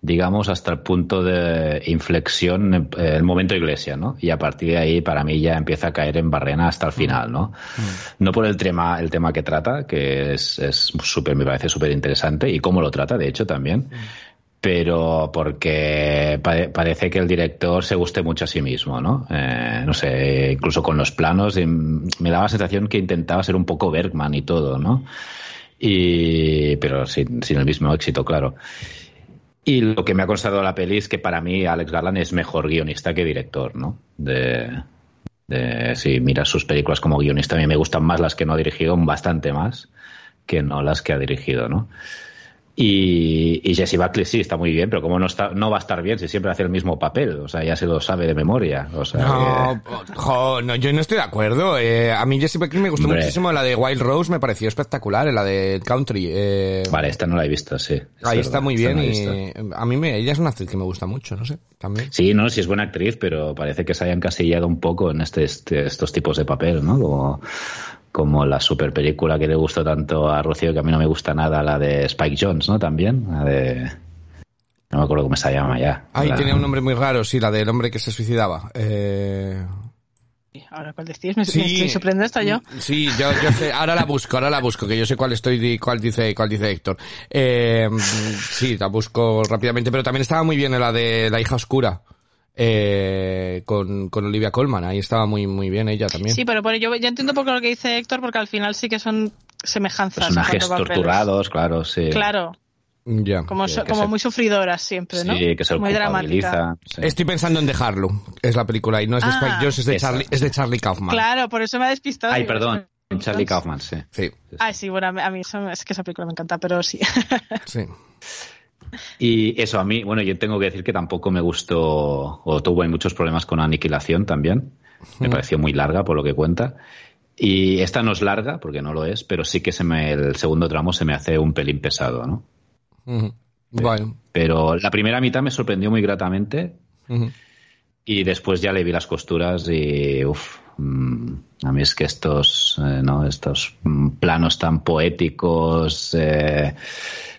digamos, hasta el punto de inflexión, eh, el momento iglesia, ¿no? Y a partir de ahí, para mí, ya empieza a caer en barrena hasta el final, ¿no? Mm. No por el tema, el tema que trata, que es, es súper, me parece súper interesante, y cómo lo trata, de hecho, también. Mm pero porque pare parece que el director se guste mucho a sí mismo, ¿no? Eh, no sé, incluso con los planos me daba la sensación que intentaba ser un poco Bergman y todo, ¿no? Y, pero sin, sin el mismo éxito, claro. Y lo que me ha constatado la peli es que para mí Alex Garland es mejor guionista que director, ¿no? De, si miras sus películas como guionista, a mí me gustan más las que no ha dirigido, bastante más que no las que ha dirigido, ¿no? Y, y Jesse Buckley sí está muy bien, pero como no está, no va a estar bien si siempre hace el mismo papel, o sea, ya se lo sabe de memoria. O sea, no, que... jo, no, yo no estoy de acuerdo. Eh, a mí Jesse Buckley me gustó Hombre. muchísimo, la de Wild Rose me pareció espectacular, la de Country. Eh... Vale, esta no la he visto, sí. Ahí está muy bien no y a mí me, ella es una actriz que me gusta mucho, no sé, también. Sí, no, sí es buena actriz, pero parece que se haya encasillado un poco en este, este estos tipos de papel, ¿no? Como como la super película que le gustó tanto a Rocío, que a mí no me gusta nada, la de Spike Jones, ¿no? También, la de... No me acuerdo cómo se llama ya. Ahí la... tenía un nombre muy raro, sí, la del hombre que se suicidaba. Eh... Ahora, ¿cuál decís? ¿Me, sí, me estoy sorprendiendo esta yo? Sí, yo, yo sé, ahora la busco, ahora la busco, que yo sé cuál estoy, cuál dice, cuál dice Héctor. Eh, sí, la busco rápidamente, pero también estaba muy bien la de La hija oscura eh, con, con Olivia Colman. Ahí estaba muy muy bien ella también. Sí, pero, pero yo, yo entiendo un poco lo que dice Héctor, porque al final sí que son semejanzas. Personajes torturados, claro, sí. Claro. Ya. Como, Sí, so, que como se- muy sufridoras siempre, ¿no? Sí, que se muy dramática. sí. Estoy pensando en dejarlo. Es la película y no es de Ah. Spike Jones, es de Esa. Charlie, es de Charlie Kaufman. Claro, por eso me ha despistado. Ay, perdón, Charlie Kaufman, sí. Sí, Ah, sí, bueno, a mí, a mí eso- es que esa película me encanta, pero sí. sí. Y eso, a mí, bueno, yo tengo que decir que tampoco me gustó, o tuve muchos problemas con Aniquilación también. Me Mm. pareció muy larga por lo que cuenta. Y esta no es larga, porque no lo es, pero sí que se me, el segundo tramo se me hace un pelín pesado, ¿no? Ujú. Bueno. Pero la primera mitad me sorprendió muy gratamente Ujú. y después ya le vi las costuras y uff, a mí es que estos, eh, ¿no? estos mm, planos tan poéticos, eh,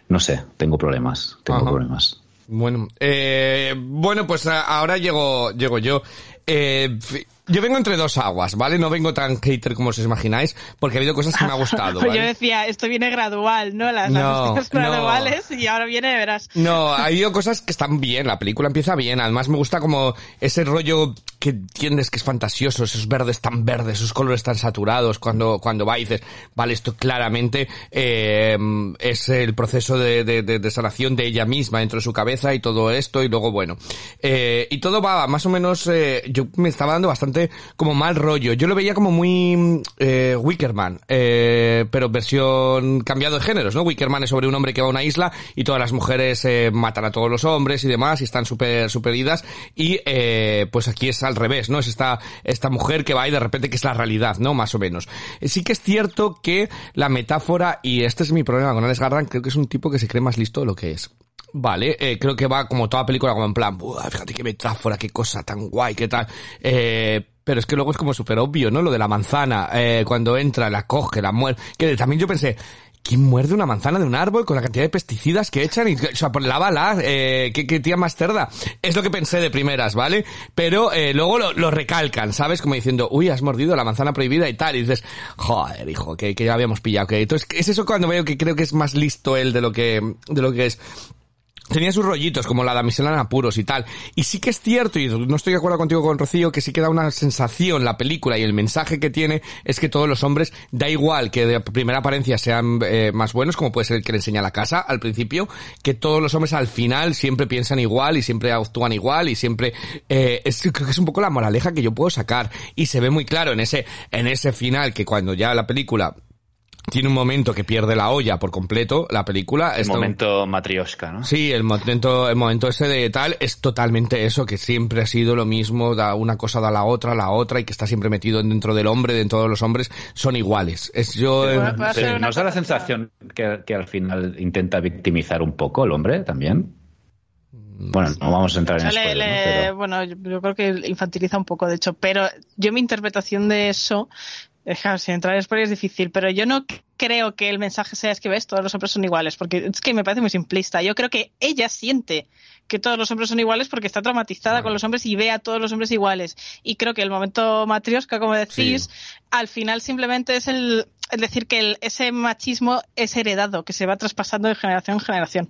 no sé, tengo problemas, tengo Ajá. problemas. Bueno, eh, bueno, pues ahora llego, llego yo. Eh, yo vengo entre dos aguas, ¿vale? No vengo tan hater como os imagináis, porque ha habido cosas que me ha gustado, Pues yo decía, esto viene gradual, ¿no? Las, No, las no. graduales y ahora viene, verás. No, ha habido cosas que están bien, la película empieza bien, además me gusta como ese rollo que entiendes que es fantasioso, esos verdes tan verdes, esos colores tan saturados, cuando, cuando va y dices, vale, esto claramente eh, es el proceso de, de, de, de sanación de ella misma dentro de su cabeza y todo esto, y luego, bueno, eh, y todo va más o menos, eh, yo me estaba dando bastante como mal rollo, yo lo veía como muy eh, Wickerman, eh, pero versión cambiado de géneros, ¿no? Wickerman es sobre un hombre que va a una isla y todas las mujeres eh, matan a todos los hombres y demás y están súper super idas y eh, pues aquí es al revés, ¿no? Es esta, esta mujer que va y de repente que es la realidad, ¿no? Más o menos. Eh, Sí que es cierto que la metáfora, y este es mi problema con Alex Garland, creo que es un tipo que se cree más listo de lo que es. Vale, eh, creo que va como toda película como en plan, "Buah, fíjate qué metáfora, qué cosa tan guay, qué tal. Eh, pero es que luego es como súper obvio, ¿no? Lo de la manzana, cuando entra, la coge, la muerde. Que también yo pensé, ¿quién muerde una manzana de un árbol con la cantidad de pesticidas que echan? Y, o sea, por la bala, eh, ¿qué, tía más cerda. Es lo que pensé de primeras, ¿vale? Pero eh, luego lo, lo recalcan, ¿sabes? Como diciendo, uy, has mordido la manzana prohibida y tal. Y dices, joder, hijo, que, que ya habíamos pillado. Que entonces, es eso cuando veo que creo que es más listo él de lo que, de lo que es. Tenía sus rollitos, como la damisela en apuros y tal. Y sí que es cierto, y no estoy de acuerdo contigo con Rocío, que sí que da una sensación la película y el mensaje que tiene es que todos los hombres, da igual que de primera apariencia sean eh, más buenos, como puede ser el que le enseña la casa al principio, que todos los hombres al final siempre piensan igual y siempre actúan igual y siempre, eh, es, creo que es un poco la moraleja que yo puedo sacar. Y se ve muy claro en ese, en ese final que cuando ya la película tiene un momento que pierde la olla por completo, la película. El está- momento matriosca, ¿no? Sí, el momento, el momento ese de tal es totalmente eso, que siempre ha sido lo mismo, da una cosa da la otra, la otra, y que está siempre metido dentro del hombre, dentro de los hombres, son iguales. Es yo, eh, Pero ¿Nos da la sensación que, que al final intenta victimizar un poco el hombre también? Bueno, no vamos a entrar en O sea, le- spoiler, ¿no? le- Pero- Bueno, yo, yo creo que infantiliza un poco, de hecho, pero yo mi interpretación de eso, es que, sin entrar en spoiler es difícil, pero yo no creo que el mensaje sea es que ves, todos los hombres son iguales, porque es que me parece muy simplista. Yo creo que ella siente que todos los hombres son iguales porque está traumatizada con los hombres y ve a todos los hombres iguales. Y creo que el momento matriosca, como decís, al final simplemente es el, el decir que el- ese machismo es heredado, que se va traspasando de generación en generación.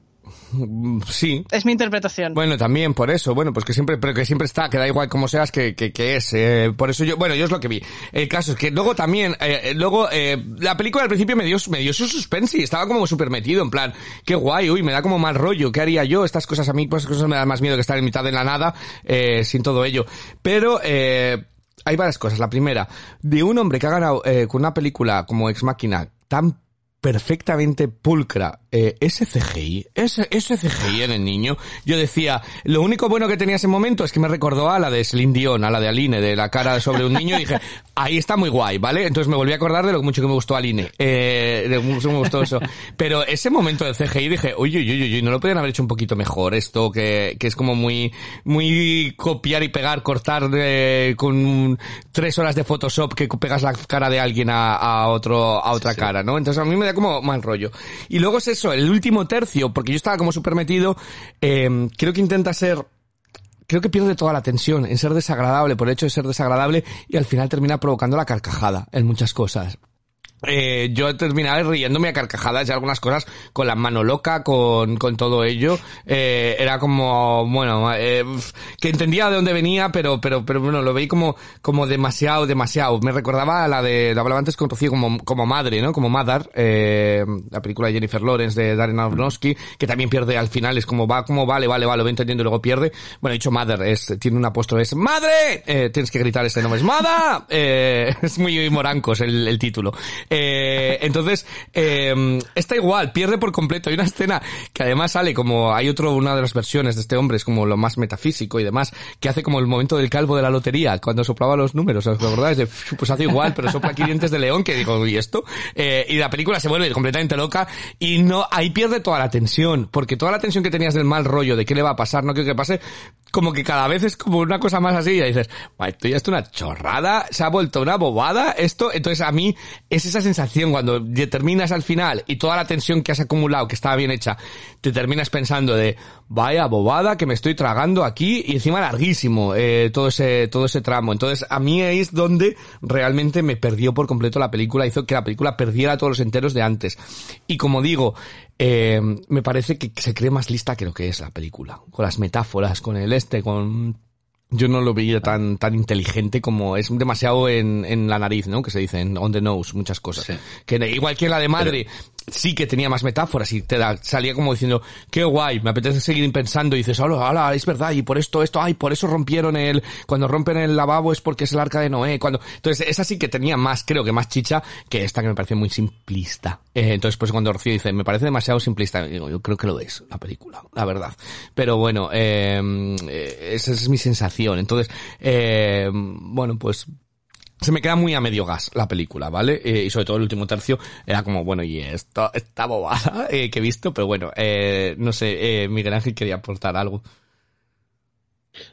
Sí. Es mi interpretación. Bueno, también por eso, bueno, pues que siempre, pero que siempre está, que da igual como seas, que, que, que es, eh, por eso yo, bueno, yo es lo que vi. El caso es que luego también, eh, eh, luego, eh, la película al principio me dio, me dio su suspense y estaba como súper metido, en plan, qué guay, uy, me da como mal rollo, ¿qué haría yo? Estas cosas a mí, pues cosas me dan más miedo que estar en mitad de la nada, eh, sin todo ello. Pero, eh, hay varias cosas. La primera, de un hombre que ha ganado eh, con una película como Ex Máquina tan perfectamente pulcra eh, ese CGI, ese, ese CGI en el niño, yo decía, lo único bueno que tenía ese momento es que me recordó a la de Celine Dion, a la de Aline, de la cara sobre un niño, y dije, ahí está muy guay, ¿vale? Entonces me volví a acordar de lo mucho que me gustó Aline, eh, de mucho que me gustó eso. Pero ese momento de CGI dije, uy, uy, uy, uy, no lo podían haber hecho un poquito mejor esto, que, que es como muy, muy copiar y pegar, cortar eh, con tres horas de Photoshop que pegas la cara de alguien a, a otro, a otra cara, ¿no? Entonces a mí me da como mal rollo. Y luego es el último tercio, porque yo estaba como súper metido, eh, creo que intenta ser creo que pierde toda la tensión en ser desagradable por el hecho de ser desagradable y al final termina provocando la carcajada en muchas cosas. Eh, yo terminaba riéndome a carcajadas y algunas cosas con la mano loca, con, con todo ello. Eh, era como, bueno, eh, que entendía de dónde venía, pero, pero, pero bueno, lo veí como, como demasiado, demasiado. Me recordaba a la de, hablaba antes con Rocío como, como madre, ¿no? Como Mother, eh, la película de Jennifer Lawrence de Darren Aronofsky, que también pierde al final, es como va, como vale, vale, vale, lo voy entendiendo y luego pierde. Bueno, dicho Mother, es, tiene un apóstolo, es ¡Madre! Eh, tienes que gritar ese nombre, es ¡Mada! Eh, es muy morancos el, el título. Eh, entonces, eh, está igual, pierde por completo. Hay una escena que además sale como, hay otro, una de las versiones de este hombre, es como lo más metafísico y demás, que hace como el momento del calvo de la lotería, cuando soplaba los números, ¿os acordáis? De, pues hace igual, pero sopla aquí dientes de león, que digo, ¿y esto? Eh, y la película se vuelve completamente loca y no, ahí pierde toda la tensión, porque toda la tensión que tenías del mal rollo, de qué le va a pasar, no quiero que pase, como que cada vez es como una cosa más así, y dices, "Buah, esto ya es una chorrada, se ha vuelto una bobada, esto, entonces a mí es esa sensación cuando ya terminas al final y toda la tensión que has acumulado, que estaba bien hecha, te terminas pensando de, vaya bobada que me estoy tragando aquí y encima larguísimo, eh, todo ese, todo ese tramo. Entonces a mí es donde realmente me perdió por completo la película, hizo que la película perdiera todos los enteros de antes. Y como digo, eh, me parece que se cree más lista que lo que es la película, con las metáforas, con el este, con yo no lo veía tan, tan inteligente como es demasiado en, en la nariz, ¿no? Que se dice en on the nose, muchas cosas. Sí. Que igual que la de madre, sí que tenía más metáforas y te salía como diciendo, qué guay, me apetece seguir pensando y dices, hola, hola, es verdad, y por esto, esto, ay, por eso rompieron el, cuando rompen el lavabo es porque es el arca de Noé, cuando, entonces esa sí que tenía más, creo que más chicha que esta que me pareció muy simplista. Eh, entonces pues cuando Rocío dice, me parece demasiado simplista, digo, yo creo que lo es, la película, la verdad. Pero bueno, eh, eh, esa es mi sensación. Entonces, eh, bueno, pues se me queda muy a medio gas la película, ¿vale? Eh, y sobre todo el último tercio era como, bueno, y esto, esta bobada eh, que he visto, pero bueno, eh, no sé, eh, Miguel Ángel quería aportar algo.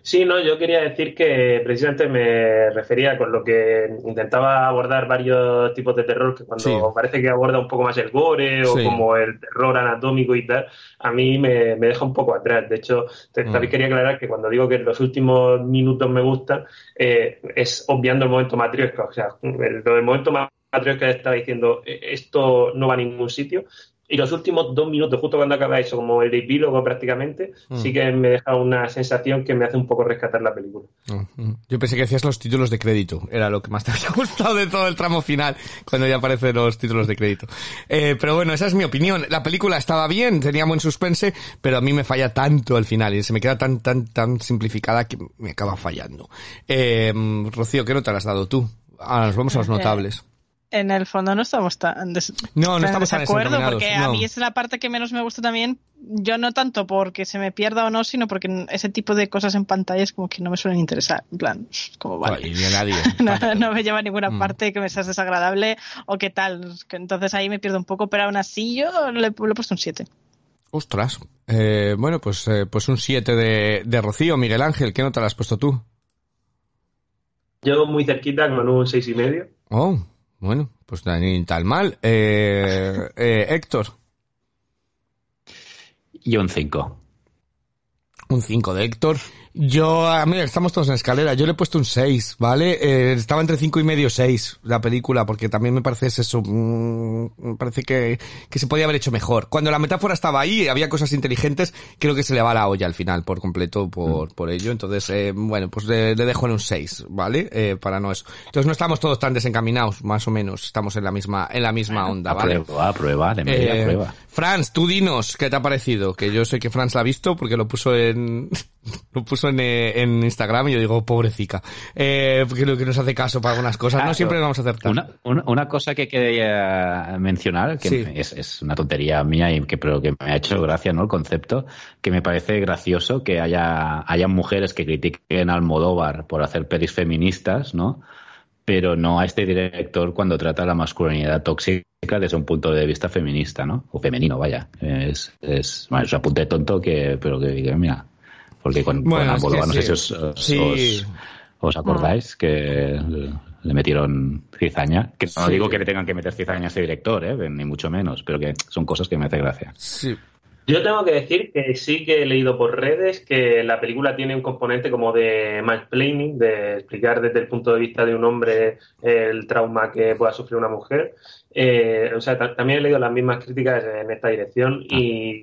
Sí, no, yo quería decir que precisamente me refería con lo que intentaba abordar varios tipos de terror, que cuando Sí. parece que aborda un poco más el gore o Sí. como el terror anatómico y tal, a mí me, me deja un poco atrás. De hecho, te- Mm. también quería aclarar que cuando digo que los últimos minutos me gustan, eh, es obviando el momento matriosca. O sea, el, del momento matriosca estaba diciendo, "Eh, esto no va a ningún sitio. Y los últimos dos minutos, justo cuando acaba eso, como el epílogo prácticamente, Mm. sí que me deja una sensación que me hace un poco rescatar la película. Mm, Yo pensé que decías los títulos de crédito, era lo que más te había gustado de todo el tramo final, cuando ya aparecen los títulos de crédito. Eh, pero bueno, esa es mi opinión. La película estaba bien, tenía buen suspense, pero a mí me falla tanto al final y se me queda tan, tan, tan simplificada que me acaba fallando. Eh, Rocío, ¿qué nota le has dado tú? Ahora nos vamos a los notables. En el fondo no estamos tan, des- No, no estamos tan desacuerdo, desencaminados, porque no. a mí es la parte que menos me gusta también. Yo no tanto porque se me pierda o no, sino porque ese tipo de cosas en pantalla es como que no me suelen interesar. En plan, como vale. Ay, a nadie. No, no me lleva a ninguna Mm. parte que me seas desagradable o qué tal. Que Entonces ahí me pierdo un poco, pero aún así yo le, le he puesto un 7. Ostras. Eh, bueno, pues, eh, pues un 7 de, de Rocío. Miguel Ángel, ¿qué nota le has puesto tú? Yo muy cerquita con un seis y medio. Oh, bueno, pues ni tan mal. Eh, eh, Héctor, Y un 5. Un 5 de Héctor. Yo, ah, mira, estamos todos en escalera. Yo le he puesto un 6, ¿vale? Eh, estaba entre 5 y medio 6 la película, porque también me parece eso, mm, me parece que, que se podía haber hecho mejor. Cuando la metáfora estaba ahí, había cosas inteligentes, creo que se le va la olla al final, por completo, por, por ello. Entonces, eh, bueno, pues le, le dejo en un 6, ¿vale? Eh, para no eso. Entonces no estamos todos tan desencaminados, más o menos. Estamos en la misma, en la misma onda, ¿vale? Prueba, prueba, de media Eh, prueba. Franz, tú dinos, ¿qué te ha parecido? Que yo sé que Franz la ha visto porque lo puso en, lo puso en, eh, en Instagram y yo digo, pobrecita. Eh, que nos hace caso para algunas cosas. no Claro. siempre vamos a acertar. Una, una, una cosa que quería mencionar, que Sí. es, es una tontería mía, y que, pero que me ha hecho gracia, ¿no? El concepto, que me parece gracioso que haya, haya mujeres que critiquen a Almodóvar por hacer pelis feministas, ¿no? Pero no a este director cuando trata la masculinidad tóxica desde un punto de vista feminista, ¿no? O femenino, vaya. Es, es, bueno, es un apunte tonto que, pero que, mira, porque con, Bueno, con Almodóvar no sé sí. si os, os- Sí. os- ¿Os acordáis que le metieron cizaña? Que no Sí. digo que le tengan que meter cizaña a este director, ¿eh? ni mucho menos, pero que son cosas que me hace gracia. Sí. Yo tengo que decir que sí que he leído por redes que la película tiene un componente como de mansplaining, de explicar desde el punto de vista de un hombre el trauma que pueda sufrir una mujer. Eh, o sea, ta- también he leído las mismas críticas en esta dirección y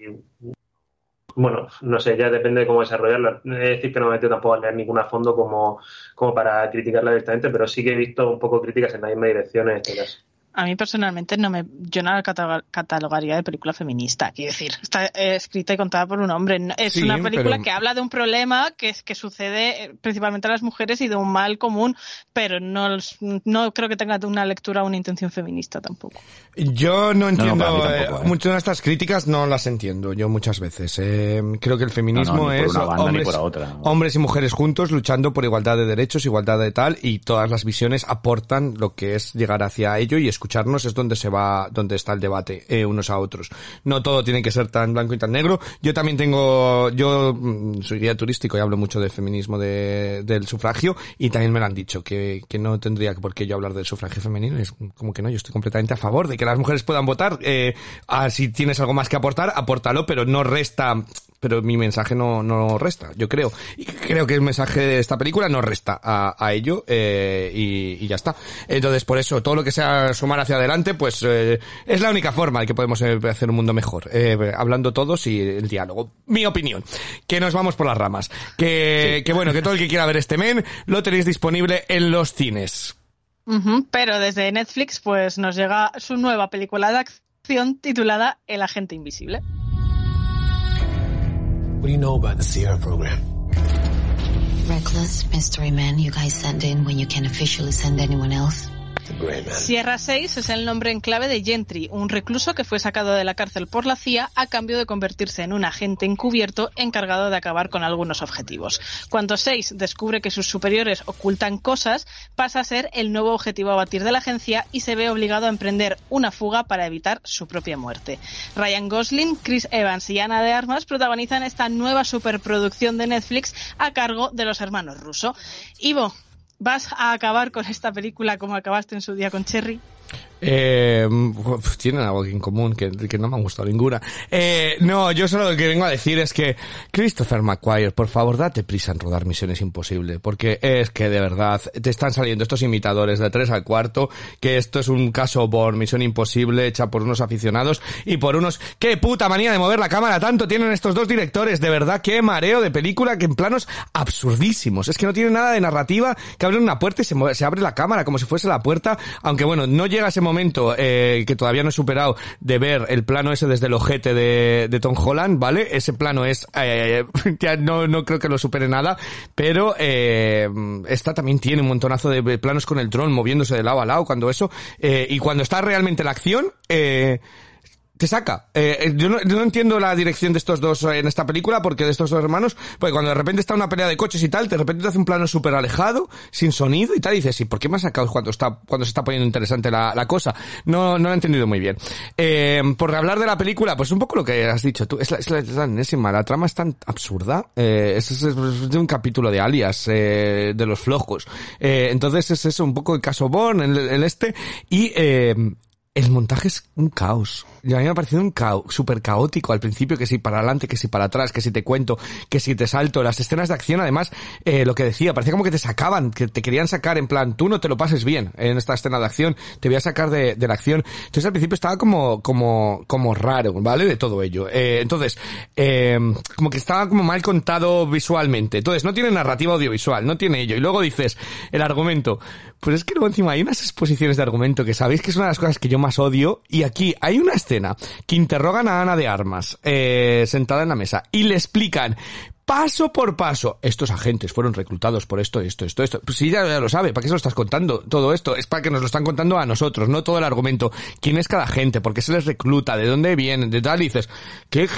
bueno, no sé, ya depende de cómo desarrollarla. Es decir, que no me he metido tampoco a leer ninguna a fondo como, como para criticarla directamente, pero sí que he visto un poco críticas en la misma dirección en este caso. A mí personalmente no me, yo no la cataloga- catalogaría de película feminista. Quiero decir, está eh, escrita y contada por un hombre. Es Sí, una película pero- que habla de un problema que, es- que sucede eh, principalmente a las mujeres y de un mal común, pero no, no creo que tenga una lectura o una intención feminista tampoco. Yo no entiendo, eh, tampoco, ¿eh? muchas de estas críticas no las entiendo yo muchas veces. Eh, creo que el feminismo es banda ni hombres, otra. hombres y mujeres juntos luchando por igualdad de derechos, igualdad de tal, y todas las visiones aportan lo que es llegar hacia ello y es donde se va, donde está el debate eh, unos a otros. No todo tiene que ser tan blanco y tan negro. Yo también tengo, yo mm, soy guía turístico y hablo mucho de feminismo de, del sufragio y también me lo han dicho que, que no tendría por qué yo hablar del sufragio femenino. Es como que no, yo estoy completamente a favor de que las mujeres puedan votar. Eh, ah, si tienes algo más que aportar, apórtalo, pero no resta pero mi mensaje no, no resta, yo creo. Y creo que el mensaje de esta película no resta a, a ello eh, y, y ya está. Entonces, por eso, todo lo que sea sumar hacia adelante, pues eh, es la única forma de que podemos eh, hacer un mundo mejor. Eh, hablando todos y el diálogo. Mi opinión. Que nos vamos por las ramas. Que, que bueno, que todo el que quiera ver este men lo tenéis disponible en los cines. Pero desde Netflix, pues nos llega su nueva película de acción titulada El agente invisible. What do you know about the Sierra program? Reckless mystery man you guys send in when you can't officially send anyone else. Sierra 6 es el nombre en clave de Gentry, un recluso que fue sacado de la cárcel por la CIA a cambio de convertirse en un agente encubierto encargado de acabar con algunos objetivos. Cuando 6 descubre que sus superiores ocultan cosas, pasa a ser el nuevo objetivo a batir de la agencia y se ve obligado a emprender una fuga para evitar su propia muerte. Ryan Gosling, Chris Evans y Ana de Armas protagonizan esta nueva superproducción de Netflix a cargo de los hermanos Russo. Ivo, ¿vas a acabar con esta película como acabaste en su día con Cherry? Eh, tienen algo en común que, no me han gustado ninguna. Eh, no, yo solo lo que vengo a decir es que Christopher McQuire, por favor, date prisa en rodar Misiones Imposible, porque es que de verdad te están saliendo estos imitadores de tres al cuarto, que esto es un caso por Misión Imposible hecha por unos aficionados y por unos qué puta manía de mover la cámara tanto tienen estos dos directores, de verdad qué mareo de película que en planos absurdísimos. Es que no tiene nada de narrativa, que abren una puerta y se, mueve- abre la cámara como si fuese la puerta, aunque bueno, no llega ese momento eh, que todavía no he superado de ver el plano ese desde el ojete de, de Tom Holland, ¿vale? Ese plano es, eh, ya no, no creo que lo supere nada, pero eh, esta también tiene un montonazo de planos con el dron moviéndose de lado a lado, cuando eso, eh, y cuando está realmente la acción, eh, te saca. Eh, eh, yo, no, yo no entiendo la dirección de estos dos eh, en esta película, porque de estos dos hermanos, porque cuando de repente está una pelea de coches y tal, de repente te hace un plano súper alejado, sin sonido y tal, y dices, ¿y por qué me has sacado cuando está, cuando se está poniendo interesante la, la cosa? No, no lo he entendido muy bien. Eh, por hablar de la película, pues un poco lo que has dicho tú, es la, es la, es la la trama es tan absurda, eh, es, es- de un capítulo de alias, eh, de los flojos. Entonces es eso, un poco el caso Born, el, el este, y, el montaje es un caos. Y a mí me ha parecido un caos, súper caótico al principio, que si para adelante, que si para atrás, que si te cuento, que si te salto. Las escenas de acción, además, eh, lo que decía, parecía como que te sacaban, que te querían sacar en plan, tú no te lo pases bien en esta escena de acción, te voy a sacar de, de la acción. Entonces al principio estaba como, como, como raro, ¿vale? De todo ello. Eh, entonces, eh, como que estaba como mal contado visualmente. Entonces, no tiene narrativa audiovisual, no tiene ello. Y luego dices, el argumento. Pues es que luego encima hay unas exposiciones de argumento que sabéis que es una de las cosas que yo más odio. Y aquí hay una escena que interrogan a Ana de Armas, eh, sentada en la mesa, y le explican paso por paso, estos agentes fueron reclutados por esto, esto, esto, esto. Pues si ya, ya lo sabe, ¿para qué se lo estás contando? Todo esto es para que nos lo están contando a nosotros, no todo el argumento. ¿Quién es cada agente? ¿Por qué se les recluta? ¿De dónde vienen? De tal, y dices, ¿qué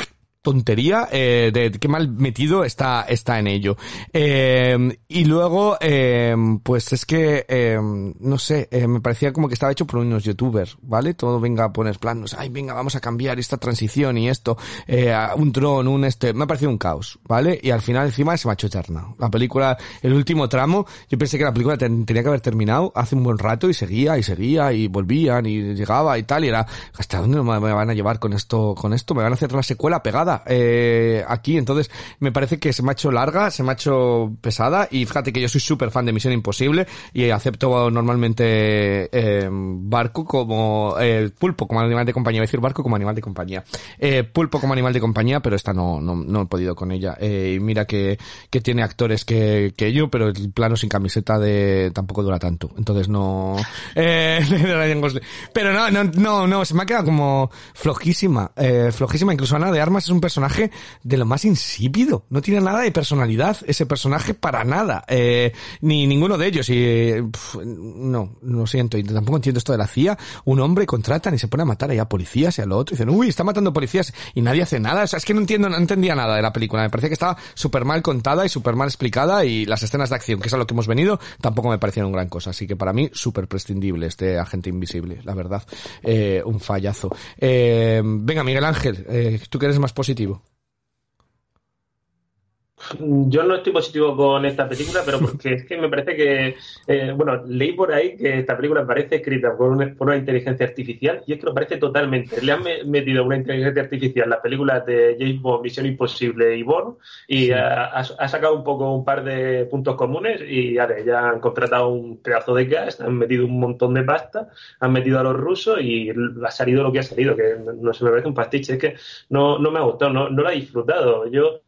tontería eh, de qué mal metido está está en ello. Eh, y luego eh, pues es que eh, no sé eh, me parecía como que estaba hecho por unos youtubers vale todo venga a poner planos ay venga vamos a cambiar esta transición y esto eh, un dron un este me ha parecido un caos vale y al final encima se me ha hecho eterna. La película el último tramo yo pensé que la película ten- tenía que haber terminado hace un buen rato y seguía y seguía y volvían y llegaba y tal y era hasta dónde me van a llevar con esto con esto me van a hacer la secuela pegada eh, aquí entonces me parece que se me ha hecho larga se me ha hecho pesada y fíjate que yo soy súper fan de Misión Imposible y acepto normalmente eh, barco como eh, pulpo como animal de compañía voy a decir barco como animal de compañía. Eh, pulpo como animal de compañía pero esta no no, no he podido con ella. Eh, y mira que, que tiene actores que, que yo pero el plano sin camiseta de tampoco dura tanto. Entonces no eh, pero no no no se me ha quedado como flojísima flojísima incluso Ana de Armas es un personaje de lo más insípido. No tiene nada de personalidad ese personaje para nada eh, ni ninguno de ellos. Y eh, pf, no lo siento. Y tampoco entiendo esto de la CIA. Un hombre contratan y se pone a matar ahí a policías y a lo otro. Y dicen uy está matando policías y nadie hace nada o sea es que no entiendo no entendía nada de la película. Me parecía que estaba súper mal contada y súper mal explicada y las escenas de acción que es a lo que hemos venido tampoco me parecieron gran cosa. Así que para mí súper prescindible este agente invisible la verdad. Eh, un fallazo. Eh, venga Miguel Ángel eh, tú que eres más positivo positivo yo no estoy positivo con esta película, pero porque es que me parece que, eh, bueno, leí por ahí que esta película parece escrita por una, por una inteligencia artificial y es que lo parece totalmente. Le han me- metido una inteligencia artificial en las películas de James Bond, Misión Imposible y Bond y ha, ha- ha sacado un poco un par de puntos comunes y vale, ya han contratado un pedazo de gas, han metido un montón de pasta, han metido a los rusos y ha salido lo que ha salido, que no, no se me parece un pastiche, es que no, no me ha gustado, no, no lo he disfrutado. Yo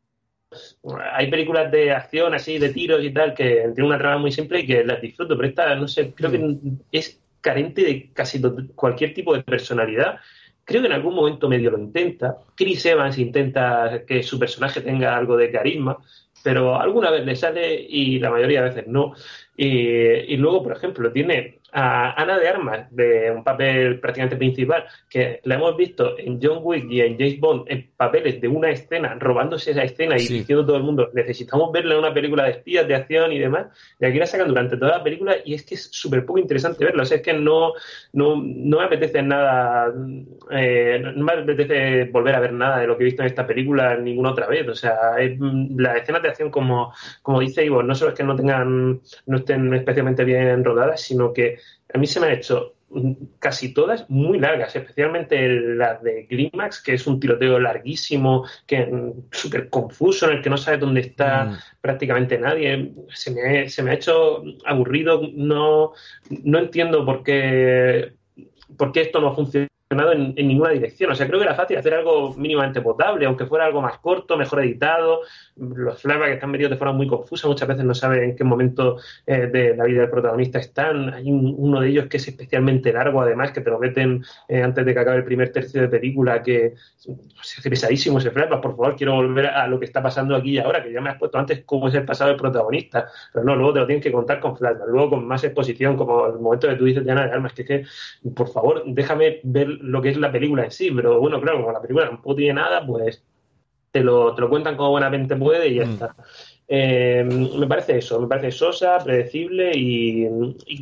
hay películas de acción así, de tiros y tal, que tienen una trama muy simple y que las disfruto, pero esta, no sé, creo que es carente de casi cualquier tipo de personalidad. Creo que en algún momento medio lo intenta. Chris Evans intenta que su personaje tenga algo de carisma, pero alguna vez le sale y la mayoría de veces no. Y, y luego, por ejemplo, tiene a Ana de Armas, de un papel prácticamente principal, que la hemos visto en John Wick y en James Bond en papeles de una escena, robándose esa escena y Sí. diciendo a todo el mundo, necesitamos verla en una película de espías, de acción y demás, y aquí la sacan durante toda la película y es que es súper poco interesante verla, o sea, es que no, no, no me apetece nada, eh, no me apetece volver a ver nada de lo que he visto en esta película ninguna otra vez, o sea, es, mm, las escenas de acción como, como dice Ivo, no solo es que no tengan, no estén especialmente bien rodadas, sino que a mí se me ha hecho casi todas muy largas, especialmente las de Climax, que es un tiroteo larguísimo, que mm, súper confuso, en el que no sabes dónde está Mm. prácticamente nadie. Se me, se me ha hecho aburrido, no, no entiendo por qué, por qué esto no ha funcionado en, ninguna dirección. O sea, creo que era fácil hacer algo mínimamente potable, aunque fuera algo más corto, mejor editado. Los flashbacks que están metidos de forma muy confusa, muchas veces no saben en qué momento eh, de la vida del protagonista están. Hay un- uno de ellos que es especialmente largo, además, que te lo meten eh, antes de que acabe el primer tercio de película, que se hace pesadísimo ese flashback. Por favor, quiero volver a lo que está pasando aquí y ahora, que ya me has puesto antes cómo es el pasado del protagonista. Pero no, luego te lo tienen que contar con flashback, luego con más exposición, como el momento que tú dices de Ana de Armas, que es que, por favor, déjame ver lo que es la película en sí. Pero bueno, claro, como la película tampoco tiene nada, pues te lo, te lo cuentan como buenamente puede y ya Mm. está. Eh, me parece eso, me parece sosa, predecible y,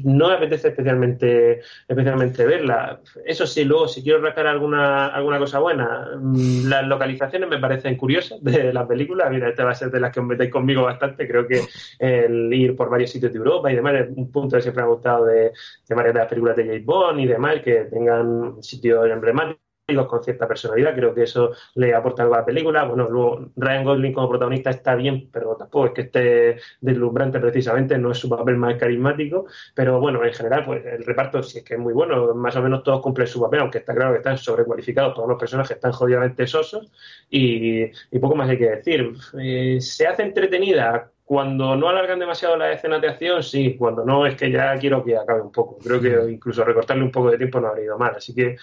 no me apetece especialmente, especialmente verla. Eso sí, luego si quiero rascar alguna, alguna cosa buena, mm, las localizaciones me parecen curiosas de la película. Mira, esta va a ser de las que os metéis conmigo bastante. Creo que el ir por varios sitios de Europa y demás es un punto que siempre me ha gustado de, de varias de las películas de James Bond y demás, que tengan sitios emblemáticos con cierta personalidad, creo que eso le aporta algo a la película. Bueno, luego Ryan Gosling como protagonista está bien, pero tampoco es que esté deslumbrante precisamente, no es su papel más carismático, pero bueno, en general, pues el reparto sí es que es muy bueno, más o menos todos cumplen su papel, aunque está claro que están sobrecualificados, todos los personajes están jodidamente sosos y, poco más hay que decir. Eh, se hace entretenida cuando no alargan demasiado las escenas de acción, sí, cuando no es que ya quiero que acabe un poco. Creo que incluso recortarle un poco de tiempo no habría ido mal. Así que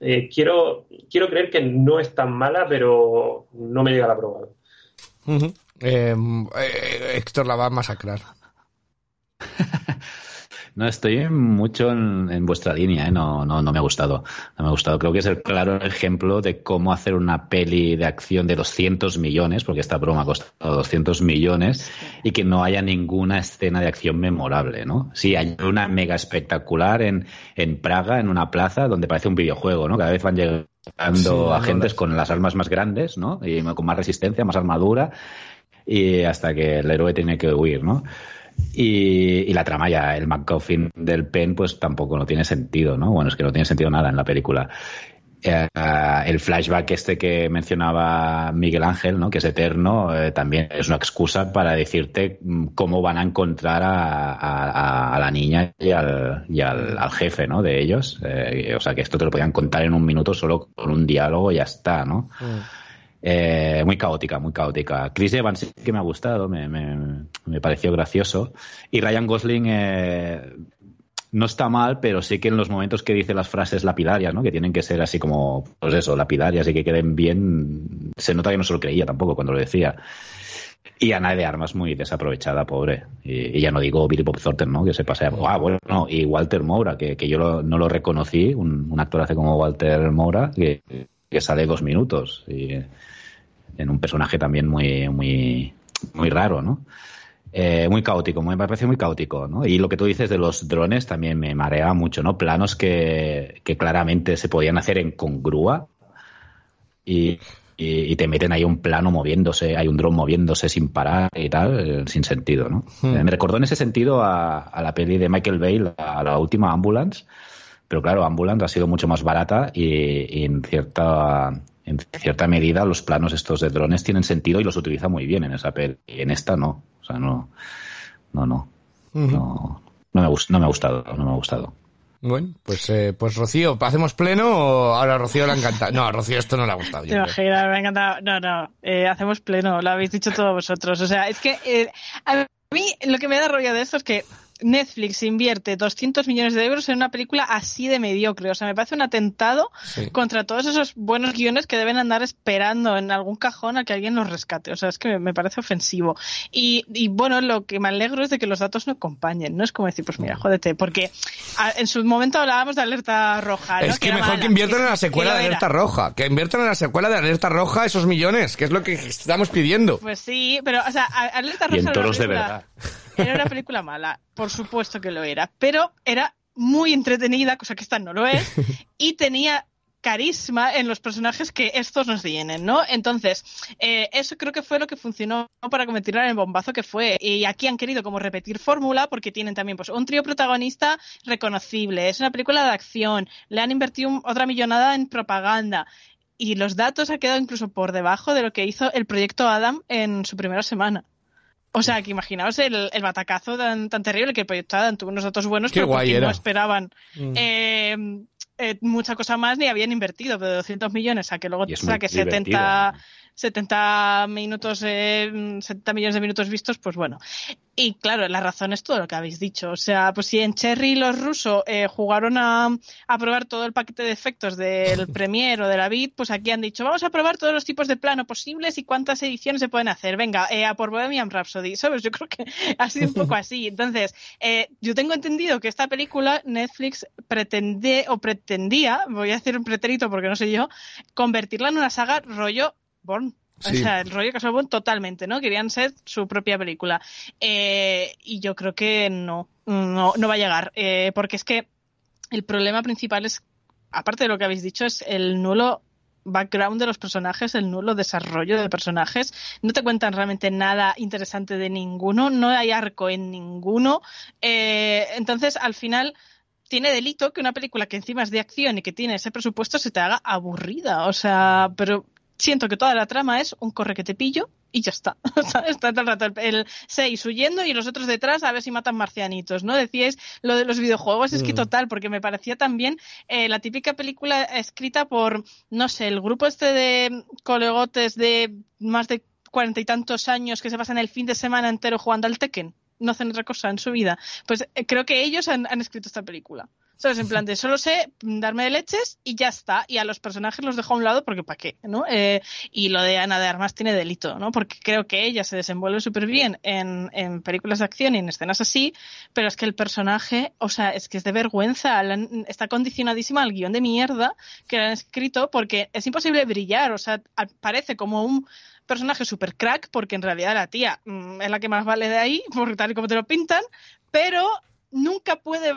eh, quiero, quiero creer que no es tan mala, pero no me llega la. Ujú. Eh, eh, Héctor la va a masacrar. No estoy mucho en, en vuestra línea, ¿eh? no, no, no me ha gustado. No me ha gustado. Creo que es el claro ejemplo de cómo hacer una peli de acción de 200 millones, porque esta broma ha costado 200 millones, y que no haya ninguna escena de acción memorable, ¿no? Sí, hay una mega espectacular en, en Praga, en una plaza, donde parece un videojuego, ¿no? Cada vez van llegando Sí, agentes no, con las armas más grandes, ¿no? Y con más resistencia, más armadura, y hasta que el héroe tiene que huir, ¿no? Y, y la trama ya, el MacGuffin del pen, pues tampoco no tiene sentido, ¿no? Bueno, es que no tiene sentido nada en la película. Eh, el flashback este que mencionaba Miguel Ángel, ¿no? que es eterno, eh, también es una excusa para decirte mm, cómo van a encontrar a, a- la niña y al, y al, jefe ¿no? de ellos. Eh, o sea, que esto te lo podían contar en un minuto solo con un diálogo y ya está, ¿no? Eh, muy caótica, muy caótica. Chris Evans sí que me ha gustado, me, me- me pareció gracioso. Y Ryan Gosling eh, no está mal, pero sí que en los momentos que dice las frases lapidarias, ¿no? que tienen que ser así como, pues eso, lapidarias y que queden bien, se nota que no se lo creía tampoco cuando lo decía. Y Ana de Armas muy desaprovechada, pobre. Y, ya no digo Billy Bob Thornton, ¿no? Que se pasea. Ah, bueno, no. Y Walter Moura, que, que yo lo- no lo reconocí, un, un actor hace como Walter Moura, que, que sale dos minutos. Y en un personaje también muy, muy, muy raro, ¿no? Eh, muy caótico, me parece muy caótico, ¿no? Y lo que tú dices de los drones también me marea mucho, ¿no? Planos que, que claramente se podían hacer en congrua y, y, y te meten ahí un plano moviéndose, hay un dron moviéndose sin parar y tal, sin sentido, ¿no? Hmm. Eh, Me recordó en ese sentido a, a la peli de Michael Bay, a la última Ambulance, pero claro, Ambulance ha sido mucho más barata y, y en cierta en cierta medida los planos estos de drones tienen sentido y los utiliza muy bien en esa peli. Y en esta no. O sea, no. No, no. No, no, me, no me ha gustado. No me ha gustado. Bueno, pues, eh, pues Rocío, ¿hacemos pleno o ahora a Rocío le ha encantado? No, a Rocío esto no le ha gustado. yo Te imaginas, me ha encantado. No, no, eh, hacemos pleno, lo habéis dicho todos vosotros. O sea, es que eh, a mí lo que me da rollo de esto es que Netflix invierte 200 millones de euros en una película así de mediocre. O sea, me parece un atentado Sí. contra todos esos buenos guiones que deben andar esperando en algún cajón a que alguien los rescate. O sea, es que me, parece ofensivo. Y, y bueno, lo que me alegro es de que los datos no acompañen. No es como decir, pues mira, jódete, porque a- en su momento hablábamos de alerta roja. ¿no? Es que mejor mala, que inviertan en la secuela de. Alerta Roja. Que inviertan en la secuela de Alerta Roja esos millones, que es lo que estamos pidiendo. Pues sí, pero, o sea, Alerta Y Roja en era una toros de verdad. Era una película mala, por supuesto que lo era, pero era muy entretenida, cosa que esta no lo es, y tenía carisma en los personajes que estos nos tienen, ¿no? Entonces, eh, eso creo que fue lo que funcionó para convertirla en el bombazo que fue. Y aquí han querido como repetir fórmula porque tienen también pues un trío protagonista reconocible, es una película de acción, le han invertido un- otra millonada en propaganda. Y los datos han quedado incluso por debajo de lo que hizo el proyecto Adam en su primera semana. O sea, que imaginaos el, el batacazo tan, tan terrible que el proyecto Adam tuvo unos datos buenos, Qué pero guay era. no esperaban Mm. eh, eh, mucha cosa más ni habían invertido, pero de 200 millones a que luego saque 70, divertida. 70 minutos, eh, 70 millones de minutos vistos, pues bueno. Y claro, la razón es todo lo que habéis dicho. O sea, pues si en Cherry los rusos eh, jugaron a, a probar todo el paquete de efectos del Premiere o de la Vid, pues aquí han dicho, vamos a probar todos los tipos de plano posibles y cuántas ediciones se pueden hacer. Venga, eh, a por Bohemian Rhapsody, ¿sabes? Yo creo que ha sido un poco así. Entonces, eh, yo tengo entendido que esta película Netflix pretende o pretendía, voy a hacer un pretérito porque no sé yo, convertirla en una saga rollo Born. O sea, el rollo Castle Bond totalmente, ¿no? Querían ser su propia película. Eh, y yo creo que no, no, no va a llegar. eh, porque es que el problema principal es, aparte de lo que habéis dicho, es el nulo background de los personajes, el nulo desarrollo de personajes. No te cuentan realmente nada interesante de ninguno, no hay arco en ninguno. Eh, entonces, al final, tiene delito que una película que encima es de acción y que tiene ese presupuesto se te haga aburrida. O sea, pero siento que toda la trama es un corre que te pillo y ya está. Está todo el rato el, el 6 huyendo y los otros detrás a ver si matan marcianitos, ¿no? Decíais lo de los videojuegos, es que Mm. total, porque me parecía también eh, la típica película escrita por, no sé, el grupo este de colegotes de más de cuarenta y tantos años que se pasan el fin de semana entero jugando al Tekken. No hacen otra cosa en su vida. Pues eh, creo que ellos han, han escrito esta película. ¿Sabes? En plan de solo sé darme de leches y ya está. Y a los personajes los dejo a un lado porque ¿para qué? ¿no? Eh, y lo de Ana de Armas tiene delito, ¿no? Porque creo que ella se desenvuelve súper bien en, en películas de acción y en escenas así, pero es que el personaje, o sea, es que es de vergüenza. Está condicionadísima al guion de mierda que le han escrito porque es imposible brillar. O sea, parece como un personaje super crack porque en realidad la tía mm, es la que más vale de ahí, por tal y como te lo pintan, pero nunca puede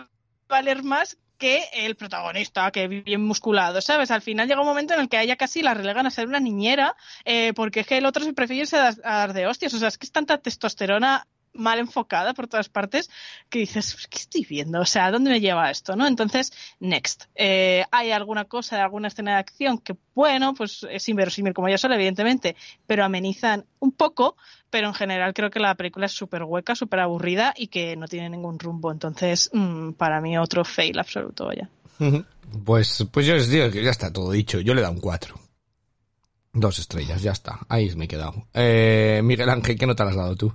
valer más que el protagonista, que bien musculado, ¿sabes? Al final llega un momento en el que ella casi la relegan a ser una niñera, eh, porque es que el otro se prefiere a dar de hostias. O sea, es que es tanta testosterona mal enfocada por todas partes que dices, "Pues, ¿qué estoy viendo? O sea, ¿a dónde me lleva esto? ¿no? Entonces, next. Eh, hay alguna cosa, alguna escena de acción que, bueno, pues es inverosímil como ya solo, evidentemente, pero amenizan un poco, pero en general creo que la película es súper hueca, súper aburrida y que no tiene ningún rumbo. Entonces, mm, para mí otro fail absoluto. Pues, pues yo os digo que ya está todo dicho. Yo le da un 4. Dos estrellas, ya está. Ahí me he quedado. Eh, Miguel Ángel, ¿qué nota le has dado tú?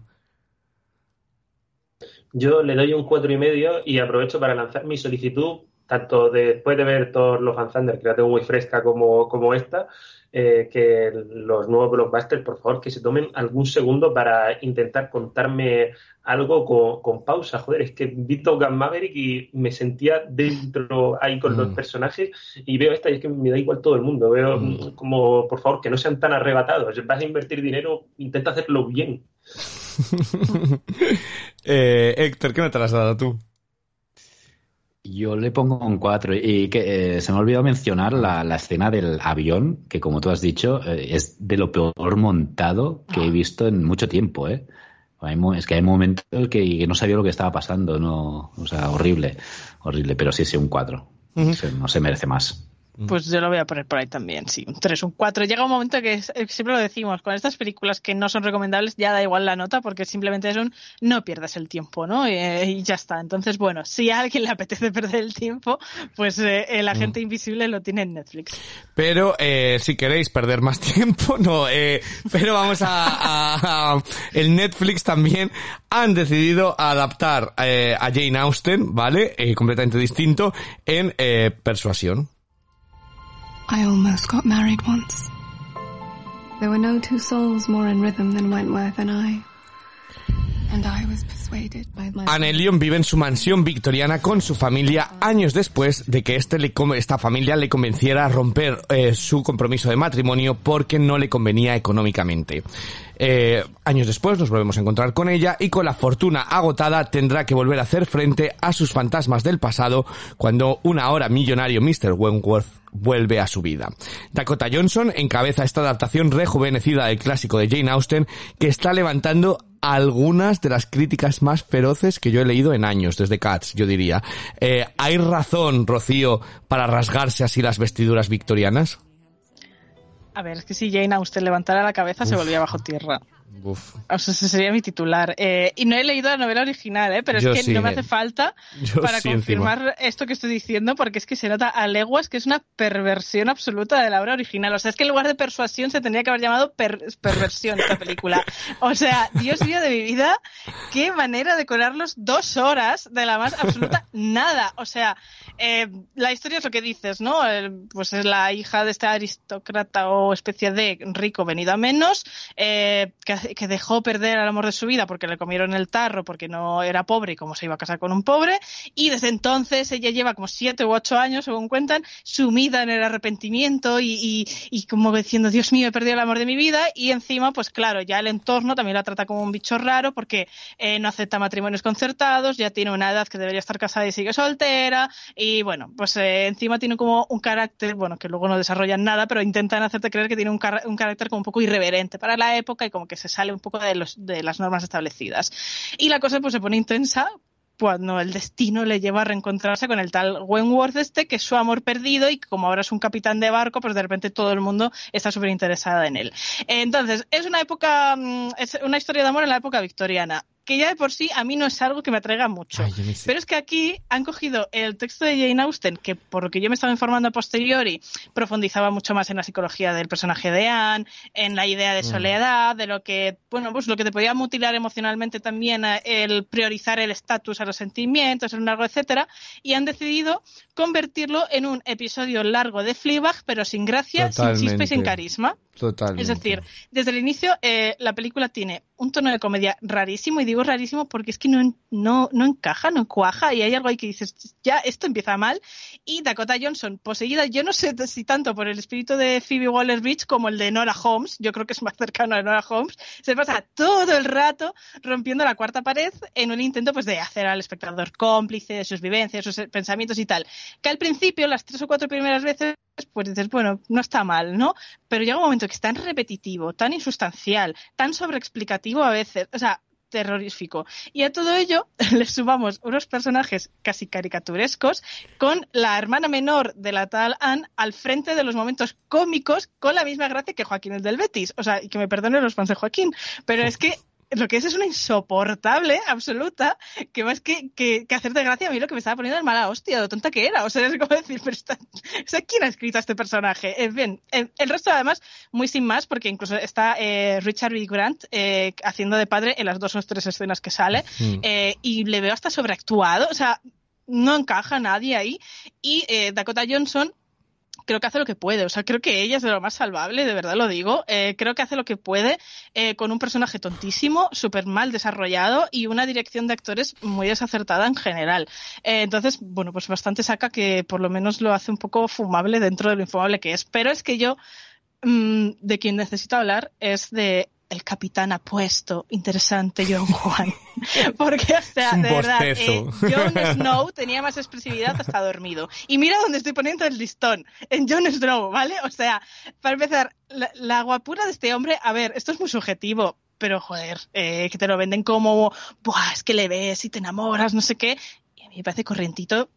Yo le doy un cuatro y medio y aprovecho para lanzar mi solicitud, tanto después de ver Thor Love and Thunder, que la tengo muy fresca como, como esta, eh, que los nuevos blockbusters, por favor, que se tomen algún segundo para intentar contarme algo con, con pausa. Joder, es que vi Top Gun Maverick y me sentía dentro ahí con los Mm. personajes y veo esta y es que me da igual todo el mundo. Veo mm, como, por favor, que no sean tan arrebatados. Vas a invertir dinero, intenta hacerlo bien. eh, Héctor, ¿qué nota le has dado tú? Yo le pongo un 4 y que eh, se me ha olvidado mencionar la, la escena del avión, que como tú has dicho, eh, es de lo peor montado que he visto en mucho tiempo, ¿eh? Es que hay momentos que, que no sabía lo que estaba pasando, no, o sea, horrible, horrible, pero sí, sí, un 4. No se merece más. Pues yo lo voy a poner por ahí también, sí, un 3, un 4. Llega un momento que es- eh, siempre lo decimos, con estas películas que no son recomendables ya da igual la nota porque simplemente es un no pierdas el tiempo, ¿no? Eh, y ya está. Entonces, bueno, si a alguien le apetece perder el tiempo, pues eh, El Agente Invisible lo tiene en Netflix. Pero eh, si queréis perder más tiempo, no. Eh, pero vamos a, a- a- el Netflix también han decidido adaptar a Jane Austen, ¿vale? Completamente distinto en Persuasión. I almost got married once. There were no two souls more in rhythm than Wentworth and I. Anne vive en su mansión victoriana con su familia años después de que este le esta familia le convenciera a romper eh, su compromiso de matrimonio porque no le convenía económicamente. Eh, años después nos volvemos a encontrar con ella y con la fortuna agotada tendrá que volver a hacer frente a sus fantasmas del pasado cuando un ahora millonario Mr. Wentworth vuelve a su vida. Dakota Johnson encabeza esta adaptación rejuvenecida del clásico de Jane Austen que está levantando algunas de las críticas más feroces que yo he leído en años, desde Cats, yo diría. Eh, ¿Hay razón, Rocío, para rasgarse así las vestiduras victorianas? A ver, es que si Jane Austen levantara la cabeza se volvía bajo tierra. Uf. O sea, ese sería mi titular. Eh, y no he leído la novela original, ¿eh? pero Yo es que sí, no me eh. hace falta Yo para sí, confirmar esto que estoy diciendo, porque es que se nota a leguas que es una perversión absoluta de la obra original. O sea, es que en lugar de persuasión se tendría que haber llamado per- perversión esta película. O sea, Dios mío de mi vida, qué manera de colarlos dos horas de la más absoluta nada. O sea, eh, la historia es lo que dices, ¿no? El- pues es la hija de este aristócrata o especie de rico venido a menos, eh, que, que dejó perder al amor de su vida porque le comieron el tarro, porque no era pobre y como se iba a casar con un pobre, y desde entonces ella lleva como siete u ocho años, según cuentan, sumida en el arrepentimiento y, y, y como diciendo, Dios mío, he perdido el amor de mi vida, y encima, pues claro, ya el entorno también la trata como un bicho raro porque eh, no acepta matrimonios concertados, ya tiene una edad que debería estar casada y sigue soltera, y bueno, pues eh, encima tiene como un carácter, bueno, que luego no desarrollan nada, pero intentan hacerte creer que tiene un, car- un carácter como un poco irreverente para la época y como que se sale un poco de, los, de las normas establecidas. Y la cosa pues se pone intensa cuando el destino le lleva a reencontrarse con el tal Wentworth este, que es su amor perdido y como ahora es un capitán de barco, pues de repente todo el mundo está súper interesada en él. Entonces, es una época, mm, es una historia de amor en la época victoriana que ya de por sí a mí no es algo que me atraiga mucho. Ay. Pero es que aquí han cogido el texto de Jane Austen, que por lo que yo me estaba informando a posteriori, profundizaba mucho más en la psicología del personaje de Anne, en la idea de soledad, de lo que, bueno, pues lo que te podía mutilar emocionalmente también, eh, el priorizar el estatus a los sentimientos, un largo, etcétera, y han decidido convertirlo en un episodio largo de Fleabag, pero sin gracia, sin chispa y sin carisma. Es decir, desde el inicio eh, la película tiene un tono de comedia rarísimo y digo rarísimo porque es que no, no, no encaja, no cuaja y hay algo ahí que dices, ya esto empieza mal y Dakota Johnson poseída, yo no sé si tanto por el espíritu de Phoebe Waller-Bridge como el de Nora Holmes, yo creo que es más cercano a Nora Holmes, se pasa todo el rato rompiendo la cuarta pared en un intento pues de hacer al espectador cómplice de sus vivencias, sus pensamientos y tal, que al principio las tres o cuatro primeras veces pues dices, bueno, no está mal, ¿no? Pero llega un momento que es tan repetitivo, tan insustancial, tan sobreexplicativo a veces, o sea, terrorífico. Y a todo ello le sumamos unos personajes casi caricaturescos con la hermana menor de la tal Anne al frente de los momentos cómicos con la misma gracia que Joaquín el del Betis. O sea, y que me perdonen los fans de Joaquín, pero es que lo que es es una insoportable absoluta que más que, que, que hacerte gracia a mí lo que me estaba poniendo es mala hostia, lo tonta que era. O sea, es como decir, pero está, o sea, ¿quién ha escrito a este personaje? En fin, el, el resto además muy sin más porque incluso está eh, Richard B. Grant eh, haciendo de padre en las dos o tres escenas que sale Mm. eh, y le veo hasta sobreactuado, o sea, no encaja nadie ahí y Dakota Johnson creo que hace lo que puede. O sea, creo que ella es de lo más salvable, de verdad lo digo. Eh, creo que hace lo que puede eh, con un personaje tontísimo, súper mal desarrollado y una dirección de actores muy desacertada en general. Eh, entonces, bueno, pues bastante saca que por lo menos lo hace un poco fumable dentro de lo infumable que es. Pero es que yo, mm, de quien necesito hablar es de el capitán apuesto, interesante John Juan. Porque, o sea, de verdad, eh, Jon Snow tenía más expresividad hasta dormido. Y mira dónde estoy poniendo el listón, en Jon Snow, ¿vale? O sea, para empezar, la, la guapura de este hombre, a ver, esto es muy subjetivo, pero joder, eh, que te lo venden como, Buah, es que le ves y te enamoras, no sé qué. Y a mí me parece corrientito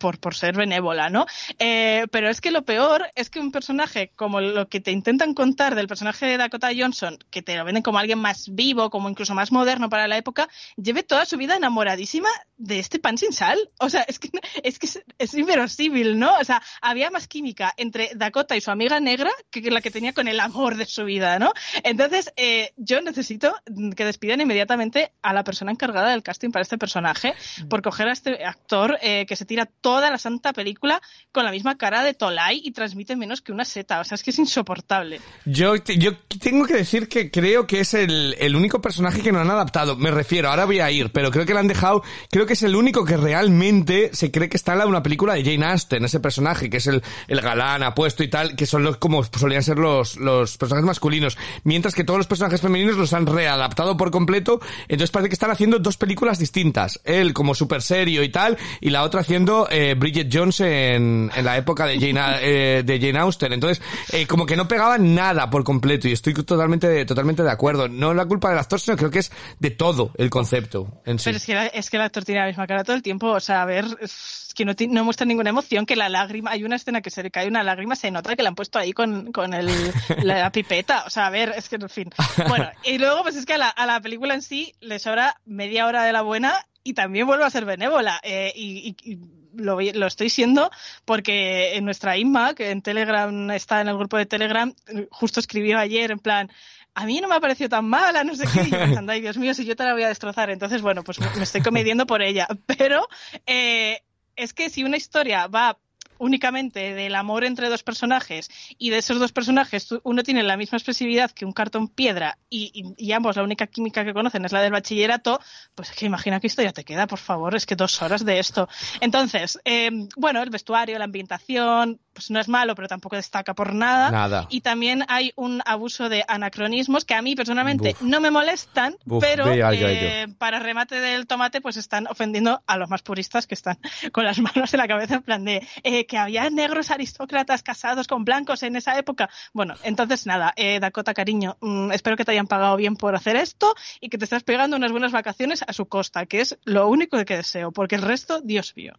por, por ser benévola, ¿no? Eh, pero es que lo peor es que un personaje como lo que te intentan contar del personaje de Dakota Johnson, que te lo venden como alguien más vivo, como incluso más moderno para la época, lleve toda su vida enamoradísima de este pan sin sal. O sea, es que es, que es, es inverosímil, ¿no? O sea, había más química entre Dakota y su amiga negra que la que tenía con el amor de su vida, ¿no? Entonces, eh, yo necesito que despidan inmediatamente a la persona encargada del casting para este personaje por coger a este actor eh, que se tira toda la santa película con la misma cara de Tolai y transmite menos que una seta. O sea, es que es insoportable. Yo, yo tengo que decir que creo que es el, el único personaje que no han adaptado. Me refiero, ahora voy a ir, pero creo que lo han dejado. Creo que es el único que realmente se cree que está en la- una película de Jane Austen, ese personaje que es el, el galán apuesto y tal, que son los como solían ser los, los personajes masculinos. Mientras que todos los personajes femeninos los han readaptado por completo. Entonces parece que están haciendo dos películas distintas. Él como súper serio y tal, y la otra haciendo eh, Bridget Jones en, en la época de Jane, eh, de Jane Austen. Entonces, eh, como que no pegaban nada por completo y estoy totalmente, totalmente de acuerdo. No es la culpa del actor, sino creo que es de todo el concepto en sí. Pero es que, la- es que el actor tiene la misma cara todo el tiempo. O sea, a ver, es que no, no muestra ninguna emoción, que la lágrima, hay una escena que se le cae una lágrima, se nota que la han puesto ahí con, con el, la pipeta. O sea, a ver, es que, en fin. Bueno, y luego, pues es que a la, a la película en sí le sobra media hora de la buena y también vuelve a ser benévola. Eh, y, y- y lo, lo estoy siendo porque en nuestra Inma, que en Telegram está en el grupo de Telegram, justo escribió ayer en plan, a mí no me ha parecido tan mala, no sé qué, y yo pensando, ay Dios mío, si yo te la voy a destrozar. Entonces, bueno, pues me, estoy comediendo por ella. Pero eh, es que si una historia va únicamente del amor entre dos personajes y de esos dos personajes uno tiene la misma expresividad que un cartón piedra y, y- y ambos la única química que conocen es la del bachillerato, pues es que imagina qué historia te queda, por favor, es que dos horas de esto. Entonces, eh, bueno, el vestuario, la ambientación, pues no es malo, pero tampoco destaca por nada. Nada. Y también hay un abuso de anacronismos que a mí personalmente Buf. no me molestan, Buf, pero eh, para remate del tomate pues están ofendiendo a los más puristas que están con las manos en la cabeza en plan de eh, que había negros aristócratas casados con blancos en esa época. Bueno, entonces nada, eh, Dakota cariño, mm, espero que te hayan pagado bien por hacer esto y que te estás pegando unas buenas vacaciones a su costa, que es lo único que deseo, porque el resto, Dios mío.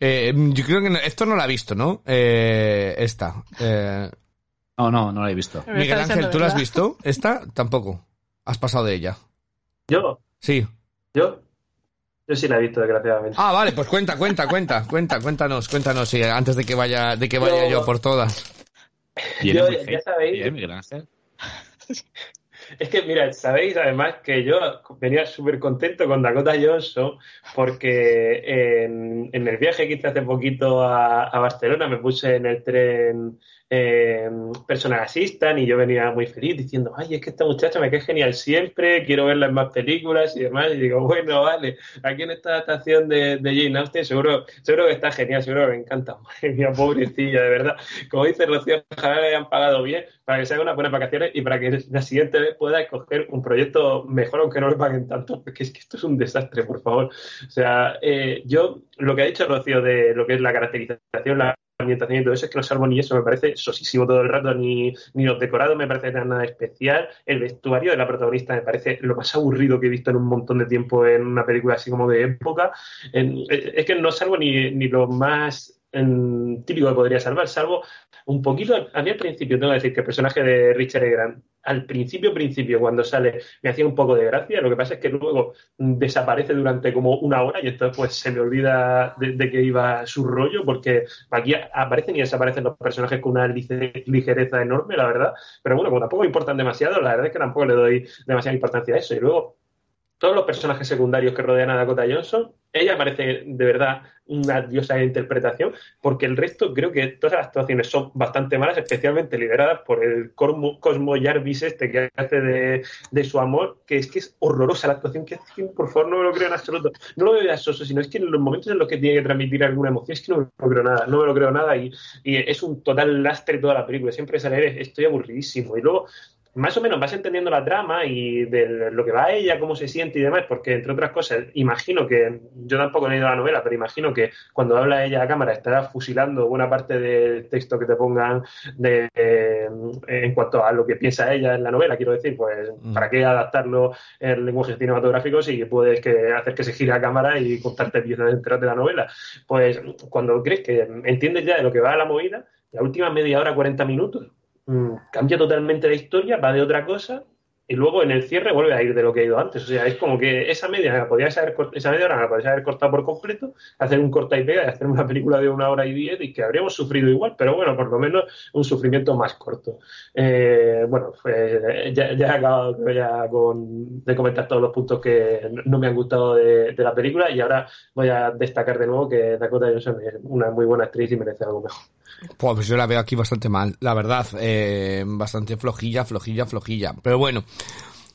Eh, yo creo que no- esto no la ha visto, ¿no? Eh, esta. Eh, No, no, no la he visto. Me Miguel Ángel, ¿tú la has visto? ¿Esta? Tampoco. Has pasado de ella. Yo, Sí. yo, yo sí la he visto, desgraciadamente. Ah, vale, pues cuenta, cuenta, cuenta, cuenta, cuéntanos, cuéntanos, sí, antes de que vaya, de que vaya Yo- yo por todas. Yo- ya sabéis. Bien, Miguel Ángel. Es que, mira, sabéis además que yo venía súper contento con Dakota Johnson porque en, en el viaje que hice hace poquito a, Barcelona me puse en el tren eh, personal assistant y yo venía muy feliz diciendo, ay, es que esta muchacha me cae genial siempre, quiero verla en más películas y demás. Y digo, bueno, vale, aquí en esta adaptación de, de Jane Austen seguro, seguro que está genial, seguro que me encanta. Madre mía, pobrecilla, de verdad. Como dice Rocío, ojalá le hayan pagado bien para que se haga unas buenas vacaciones y para que la siguiente vez pueda escoger un proyecto mejor, aunque no le paguen tanto, porque es que esto es un desastre, por favor. O sea, eh, yo, lo que ha dicho Rocío de lo que es la caracterización, la ambientación y todo eso, es que no salvo ni eso, me parece sosísimo todo el rato, ni, los decorados me parece nada especial, el vestuario de la protagonista me parece lo más aburrido que he visto en un montón de tiempo en una película así como de época. En- es que no salvo ni, ni lo más en, típico que podría salvar, salvo un poquito, a mí al principio tengo que decir que el personaje de Richard E. Al principio, principio, cuando sale, me hacía un poco de gracia, lo que pasa es que luego desaparece durante como una hora y entonces pues se me olvida de, de que iba su rollo, porque aquí aparecen y desaparecen los personajes con una ligereza enorme, la verdad, pero bueno, como tampoco importan demasiado, la verdad es que tampoco le doy demasiada importancia a eso, y luego todos los personajes secundarios que rodean a Dakota Johnson, ella parece de verdad una diosa de interpretación, porque el resto creo que todas las actuaciones son bastante malas, especialmente lideradas por el Cosmo, Cosmo Jarvis este que hace de, de su amor, que es que es horrorosa la actuación que hace, por favor no me lo creo en absoluto. No lo veo ya soso, sino es que en los momentos en los que tiene que transmitir alguna emoción es que no me lo creo nada, no me lo creo nada y, y es un total lastre toda la película, siempre sale, estoy aburridísimo. Y luego más o menos vas entendiendo la trama y de lo que va a ella, cómo se siente y demás, porque entre otras cosas, imagino que, yo tampoco he leído la novela, pero imagino que cuando habla ella a cámara estará fusilando buena parte del texto que te pongan de, eh, en cuanto a lo que piensa ella en la novela, quiero decir, pues, Mm. ¿para qué adaptarlo en lenguaje cinematográfico si puedes que, hacer que se gire a cámara y contarte piezas enteras de la novela? Pues, cuando crees que entiendes ya de lo que va a la movida, la última media hora, 40 minutos, mm, cambia totalmente la historia, va de otra cosa y luego en el cierre vuelve a ir de lo que ha ido antes. O sea, es como que esa media, la podías esa media hora la podías haber cortado por completo, hacer un corta y pega y hacer una película de una hora y diez y que habríamos sufrido igual, pero bueno, por lo menos un sufrimiento más corto. Eh, bueno, pues ya, he acabado ya con, de comentar todos los puntos que no- no me han gustado de, de la película y ahora voy a destacar de nuevo que Dakota Johnson es una muy buena actriz y merece algo mejor. Pues yo la veo aquí bastante mal, la verdad. Eh, bastante flojilla, flojilla, flojilla. Pero bueno,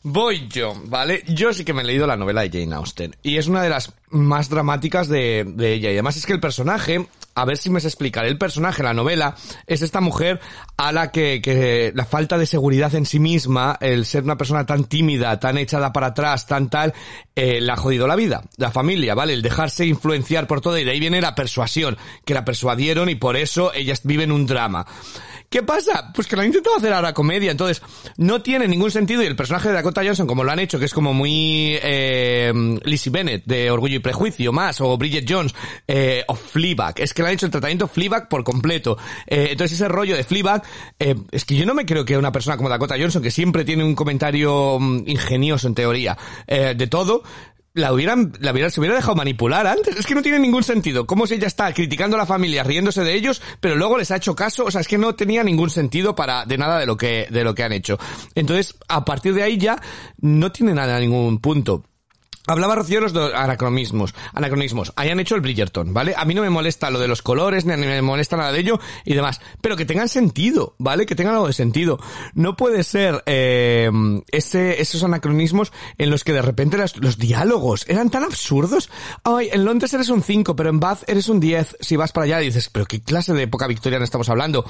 voy yo, ¿vale? Yo sí que me he leído la novela de Jane Austen. Y es una de las más dramáticas de, de ella. Y además es que el personaje, a ver si me se explicaré, el personaje, la novela, es esta mujer a la que, que la falta de seguridad en sí misma, el ser una persona tan tímida, tan echada para atrás, tan tal, eh, la ha jodido la vida, la familia, ¿vale? El dejarse influenciar por todo y de ahí viene la persuasión, que la persuadieron y por eso ellas viven un drama. ¿Qué pasa? Pues que lo han intentado hacer ahora comedia, entonces no tiene ningún sentido y el personaje de Dakota Johnson, como lo han hecho, que es como muy eh, Lizzie Bennett de Orgullo y Prejuicio, más, o Bridget Jones, eh, o Fleabag, es que le han hecho el tratamiento Fleabag por completo. Eh, entonces ese rollo de Fleabag, eh, es que yo no me creo que una persona como Dakota Johnson, que siempre tiene un comentario mm, ingenioso en teoría, eh, de todo, la hubieran, la hubieran, se hubiera dejado manipular antes. Es que no tiene ningún sentido. Como si ella está criticando a la familia, riéndose de ellos, pero luego les ha hecho caso. O sea, es que no tenía ningún sentido para, de nada de lo que, de lo que han hecho. Entonces, a partir de ahí ya, no tiene nada, ningún punto. Hablaba Rocío de los anacronismos, anacronismos. Hayan hecho el Bridgerton, ¿vale? A mí no me molesta lo de los colores, ni me molesta nada de ello y demás. Pero que tengan sentido, ¿vale? Que tengan algo de sentido. No puede ser, eh, ese, esos anacronismos en los que de repente los, diálogos eran tan absurdos. Ay, en Londres eres un 5, pero en Bath eres un 10. Si vas para allá dices, pero qué clase de época victoriana estamos hablando.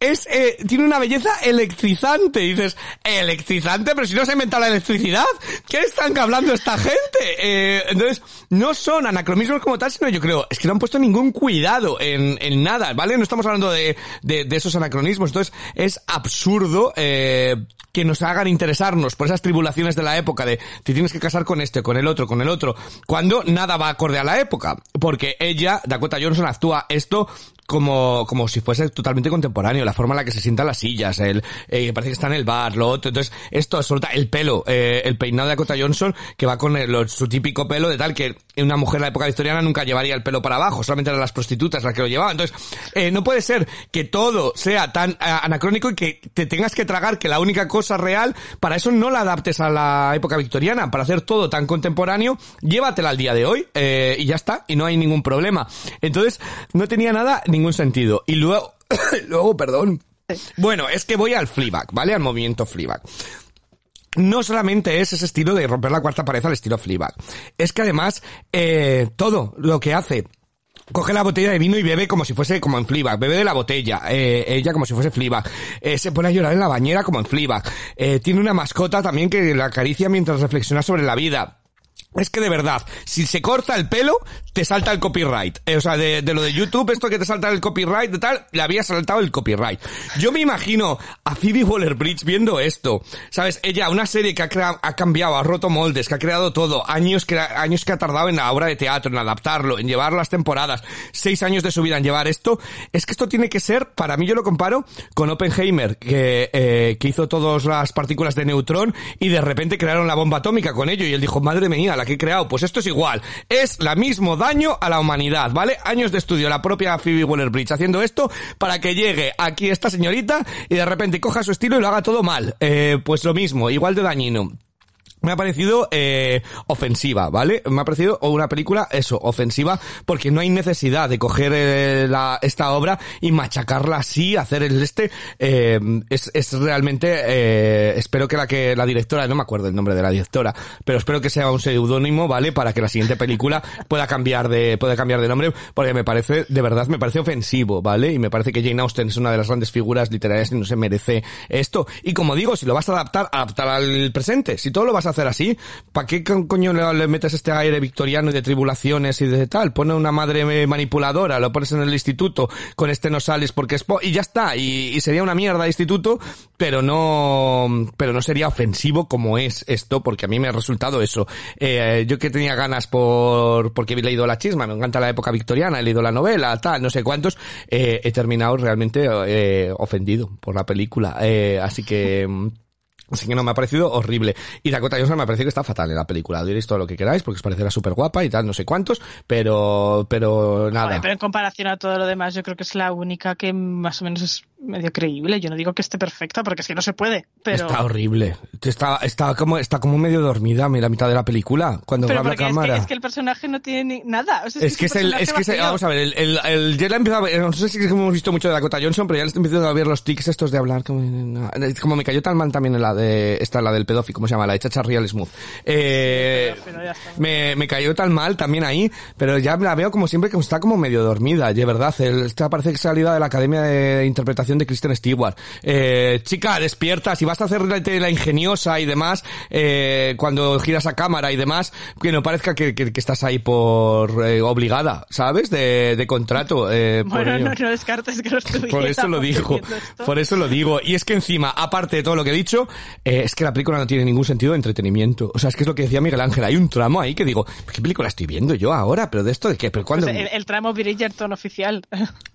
Es, eh, tiene una belleza electrizante. Dices, electrizante, pero si no se ha inventado la electricidad. ¿Qué están hablando esta gente? Eh, entonces, no son anacronismos como tal, sino yo creo, es que no han puesto ningún cuidado en, en nada, ¿vale? No estamos hablando de, de, de esos anacronismos. Entonces, es absurdo, eh, que nos hagan interesarnos por esas tribulaciones de la época de te tienes que casar con este, con el otro, con el otro, cuando nada va acorde a la época. Porque ella, Dakota Johnson, actúa esto como, como si fuese totalmente contemporáneo, la forma en la que se sientan las sillas, el, eh, parece que está en el bar, lo otro, entonces, esto absoluta, el pelo, eh, el peinado de Dakota Johnson, que va con su típico pelo de tal que una mujer de la época victoriana nunca llevaría el pelo para abajo, solamente eran las prostitutas las que lo llevaban, entonces, eh, no puede ser que todo sea tan eh, anacrónico y que te tengas que tragar que la única cosa real, para eso no la adaptes a la época victoriana, para hacer todo tan contemporáneo, llévatela al día de hoy, eh, y ya está, y no hay ningún problema. Entonces, no tenía nada, ningún sentido. Y luego, luego, perdón. Bueno, es que voy al Fleabag, ¿vale? Al movimiento Fleabag. No solamente es ese estilo de romper la cuarta pared al estilo Fleabag. Es que además, eh, todo lo que hace coge la botella de vino y bebe como si fuese como en Fleabag, bebe de la botella, eh, ella como si fuese Fleabag, eh, se pone a llorar en la bañera como en Fleabag, tiene una mascota también que la acaricia mientras reflexiona sobre la vida. Es que de verdad, si se corta el pelo, te salta el copyright. Eh, o sea, de, lo de YouTube, esto que te salta el copyright de tal, le había saltado el copyright. Yo me imagino a Phoebe Waller-Bridge viendo esto. ¿Sabes? Ella, una serie que ha, ha cambiado, ha roto moldes, que ha creado todo, años que, años que ha tardado en la obra de teatro, en adaptarlo, en llevar las temporadas, seis años de su vida en llevar esto. Es que esto tiene que ser, para mí yo lo comparo con Oppenheimer, que, eh, que hizo todas las partículas de neutrón y de repente crearon la bomba atómica con ello y él dijo, madre mía, la que he creado, pues esto es igual. Es la mismo daño a la humanidad, ¿vale? Años de estudio, la propia Phoebe Waller-Bridge haciendo esto para que llegue aquí esta señorita y de repente coja su estilo y lo haga todo mal. Eh, pues lo mismo, igual de dañino. Me ha parecido eh, ofensiva, ¿vale? Me ha parecido una película, eso, ofensiva, porque no hay necesidad de coger eh, la, esta obra y machacarla así, hacer el este. Eh, es, es realmente, eh, espero que la que la directora, no me acuerdo el nombre de la directora, pero espero que sea un seudónimo, ¿vale? Para que la siguiente película pueda cambiar de, pueda cambiar de nombre, porque me parece, de verdad, me parece ofensivo, ¿vale? Y me parece que Jane Austen es una de las grandes figuras literarias y no se merece esto. Y como digo, si lo vas a adaptar, adaptar al presente. Si todo lo vas a hacer así, ¿para qué co- coño le, metes este aire victoriano y de tribulaciones y de tal? Pone una madre eh, manipuladora, lo pones en el instituto, con este no sales porque es po y ya está, y, sería una mierda de instituto, pero no, pero no sería ofensivo como es esto, porque a mí me ha resultado eso. Eh, yo que tenía ganas por, porque he leído la chisma, me encanta la época victoriana, he leído la novela, tal, no sé cuántos, eh, he terminado realmente ofendido por la película, así que... Así que no, me ha parecido horrible. Y Dakota Johnson me ha parecido que está fatal en la película. Diréis todo lo que queráis, porque os parecerá súper guapa y tal, no sé cuántos, pero, pero nada. Joder, pero en comparación a todo lo demás, yo creo que es la única que más o menos es medio creíble. Yo no digo que esté perfecta, porque es que no se puede. Pero, Está horrible. Está, está como, está como medio dormida la mitad de la película, cuando pero habla porque es cámara. que, es que el personaje no tiene ni- nada. O sea, Es que es el, es que es el- vamos a ver, el, el, el- ya le he empezado a ver, no sé si hemos visto mucho de Dakota Johnson, pero ya le estoy empezando a ver los tics estos de hablar, como, como me cayó tan mal también en la de, esta, la del pedófilo, ¿cómo se llama? La de Chacha Real Smooth. Eh, Pero me, me cayó tan mal también ahí, pero ya la veo como siempre que está como medio dormida, de verdad. El, esta parece que salida de la Academia de Interpretación de Kristen Stewart. Eh, chica, despierta, si vas a hacer la, ingeniosa y demás, eh, cuando giras a cámara y demás, que no parezca que, que- que estás ahí por eh, obligada, ¿sabes? De, de contrato. Eh, por Bueno, ello. no, no descartes que lo. Por eso lo digo, por eso lo digo. Y es que encima, aparte de todo lo que he dicho, eh, es que la película no tiene ningún sentido de entretenimiento. O sea, es que es lo que decía Miguel Ángel. Hay un tramo ahí que digo, ¿qué película estoy viendo yo ahora? ¿Pero de esto de qué? ¿Pero cuándo? Pues el, el tramo Bridgerton oficial.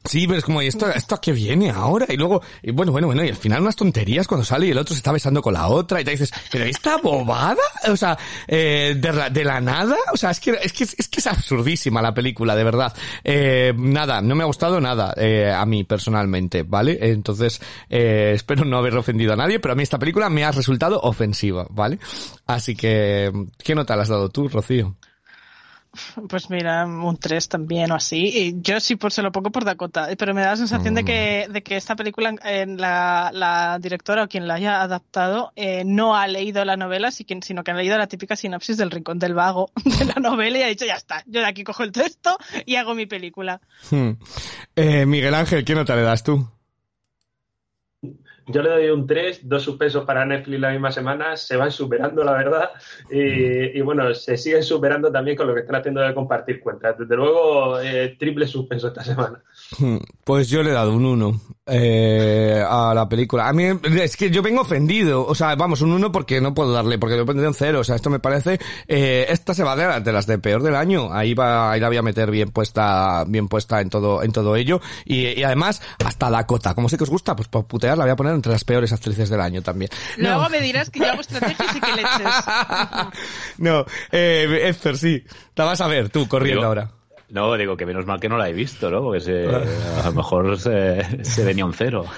Sí, pero es como, ¿y esto, esto a qué viene ahora? Y luego, bueno, bueno, bueno, y al final unas tonterías cuando sale y el otro se está besando con la otra y te dices, ¿pero esta bobada? O sea, eh, de, la, de la nada? O sea, es que, es que, es que es absurdísima la película, de verdad. Eh, nada, no me ha gustado nada, eh, a mí personalmente, ¿vale? Entonces, eh, espero no haber ofendido a nadie, pero a mí esta película me ha resultado ofensiva, ¿vale? Así que, ¿qué nota le has dado tú, Rocío? Pues mira, un 3 también o así. Y yo sí por, se lo pongo por Dakota, pero me da la sensación de, que, de que esta película, en la, la directora o quien la haya adaptado, eh, no ha leído la novela, sino que ha leído la típica sinopsis del Rincón del Vago de la novela y ha dicho, ya está, yo de aquí cojo el texto y hago mi película. Hmm. Eh, Miguel Ángel, ¿qué nota le das tú? Yo le doy un 3, dos suspensos para Netflix la misma semana, se van superando, la verdad, y, y bueno, se siguen superando también con lo que están haciendo de compartir cuentas. Desde luego, eh, triple suspenso esta semana. Hmm, Pues yo le he dado un 1 eh, a la película. A mí es que yo vengo ofendido. O sea, vamos, un 1 porque no puedo darle, porque le pondré un 0. O sea, esto me parece... Eh, esta se va de, las- de las de peor del año. Ahí va, ahí la voy a meter bien puesta, bien puesta en todo, en todo ello. Y, y además, hasta Dakota. Como sé que os gusta, pues por putear la voy a poner entre las peores actrices del año también. Luego me dirás que yo hago estrategias y que leches. no, eh, Esther, sí. La vas a ver tú, corriendo ahora. No, digo que menos mal que no la he visto, ¿no? Porque se, a lo mejor se, se venía un cero.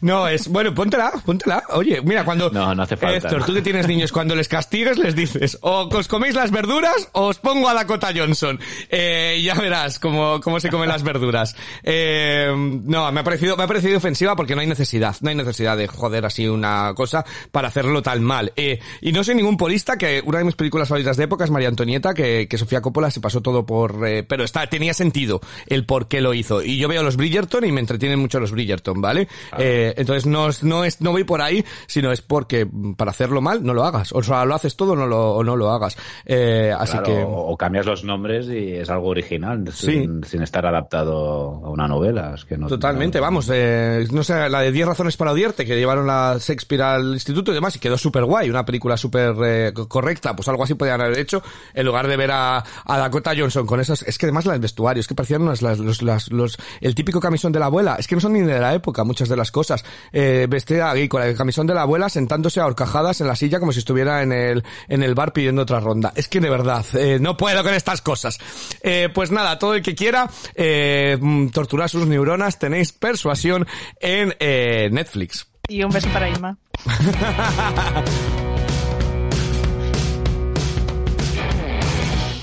No, es, bueno, póntela, póntela. Oye, mira, cuando... No, no hace falta. Héctor, tú que tienes niños, cuando les castigues les dices, o os coméis las verduras o os pongo a Dakota Johnson. Eh, ya verás cómo, cómo se comen las verduras. Eh, no, me ha parecido, me ha parecido ofensiva porque no hay necesidad, no hay necesidad de joder así una cosa para hacerlo tan mal. Eh, y no soy ningún polista que una de mis películas favoritas de época es María Antonieta, que, que Sofía Coppola se pasó todo por, eh, pero está, tenía sentido el por qué lo hizo. Y yo veo los Bridgerton y me entretienen mucho los Bridgerton, ¿vale? Eh, entonces no, es- no es, no voy por ahí, sino es porque mm, para hacerlo mal no lo hagas. O sea, lo haces todo o no lo, o no lo hagas. Eh, así Claro, que... o, cambias los nombres y es algo original, Sí. sin, sin estar adaptado a una novela. Es que no, Totalmente, no- vamos, eh, no sé, la de 10 razones para odiarte, que llevaron la Shakespeare al instituto y demás, y quedó súper guay, una película súper co- correcta, pues algo así podían haber hecho, en lugar de ver a, a Dakota Johnson con esas, es que además la del vestuario, es que parecían unas, las, los, las- los- el típico camisón de la abuela, es que no son ni de la época muchas de las cosas, eh, vestida aquí con el camisón de la abuela sentándose a horcajadas en la silla como si estuviera en el, en el bar pidiendo otra ronda, es que de verdad, eh, no puedo con estas cosas. Eh, pues nada, todo el que quiera eh, mm, torturar sus neuronas, tenéis persuasión en eh, Netflix. Y un beso para Ima.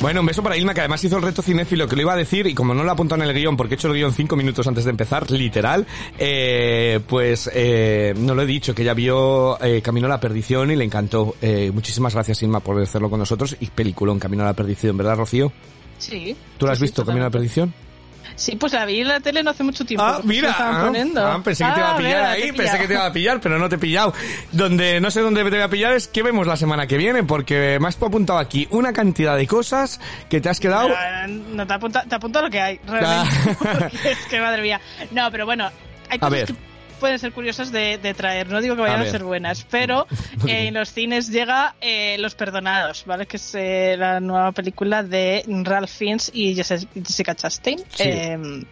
Bueno, un beso para Ilma, que además hizo el reto cinéfilo, que lo iba a decir, y como no lo apuntado en el guion, porque he hecho el guion cinco minutos antes de empezar, literal, eh, pues eh, no lo he dicho, que ella vio eh, Camino a la Perdición y le encantó. Eh, muchísimas gracias, Ilma, por hacerlo con nosotros, y peliculón Camino a la Perdición, ¿verdad, Rocío? Sí. ¿Tú lo Sí, has sí, visto, Camino a la. Perdición? Sí, pues la vi en la tele no hace mucho tiempo. Ah, mira, ah, ah, pensé que te iba a Ah, pillar mira, ahí, pensé que te iba a pillar, pero no te he pillado. Donde no sé dónde te voy a pillar es qué vemos la semana que viene, porque me has apuntado aquí una cantidad de cosas que te has quedado... No, no, te apunta, te apunta lo que hay, realmente. Ah. es que madre mía. No, pero bueno, hay A cosas ver. que pueden ser curiosas de, de traer. No digo que vayan A ser buenas, pero eh, en los cines llega eh, Los Perdonados, ¿vale? Que es eh, la nueva película de Ralph Fiennes y Jessica Chastain. Sí. eh,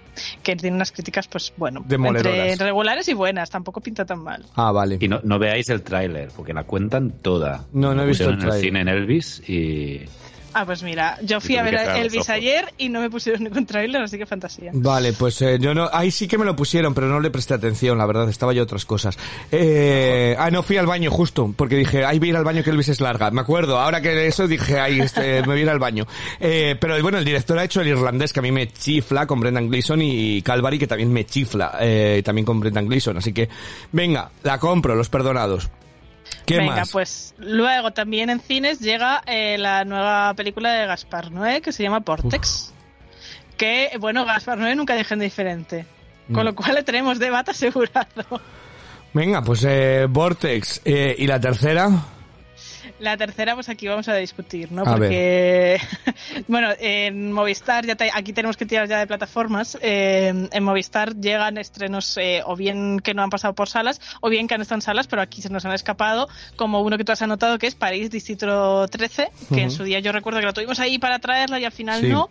que tiene unas críticas, pues bueno, entre regulares y buenas. Tampoco pinta tan mal. Ah, vale. Y no, no veáis el tráiler, porque la cuentan toda. No, no he visto el el cine en Elvis y... Ah, pues mira, yo fui a ver los Elvis ayer y no me pusieron ningún tráiler, así que fantasía. Vale, pues eh, yo no, ahí sí que me lo pusieron, pero no le presté atención, la verdad, estaba yo a otras cosas. Eh, ah, no, fui al baño justo, porque dije, ahí voy a ir al baño que Elvis es larga. Me acuerdo, ahora que eso dije, ahí este, me voy a ir al baño. Eh, pero bueno, el director ha hecho el irlandés, que a mí me chifla, con Brendan Gleeson y Calvary, que también me chifla, eh, también con Brendan Gleeson. Así que, venga, la compro, los perdonados. ¿Qué Venga, más? pues luego también en cines llega eh, la nueva película de Gaspar Noé que se llama Vortex. Que, bueno, Gaspar Noé nunca dejen de diferente. Con Mm. lo cual le tenemos debate asegurado. Venga, pues eh, Vortex. Eh, ¿Y la tercera? La tercera, pues aquí vamos a discutir, ¿no? A Porque, bueno, en Movistar, ya te- aquí tenemos que tirar ya de plataformas. eh, en Movistar llegan estrenos eh, o bien que no han pasado por salas, o bien que han estado en salas, pero aquí se nos han escapado, como uno que tú has anotado, que es París Distrito 13, que en su día yo recuerdo que lo tuvimos ahí para traerla y al final Sí. no.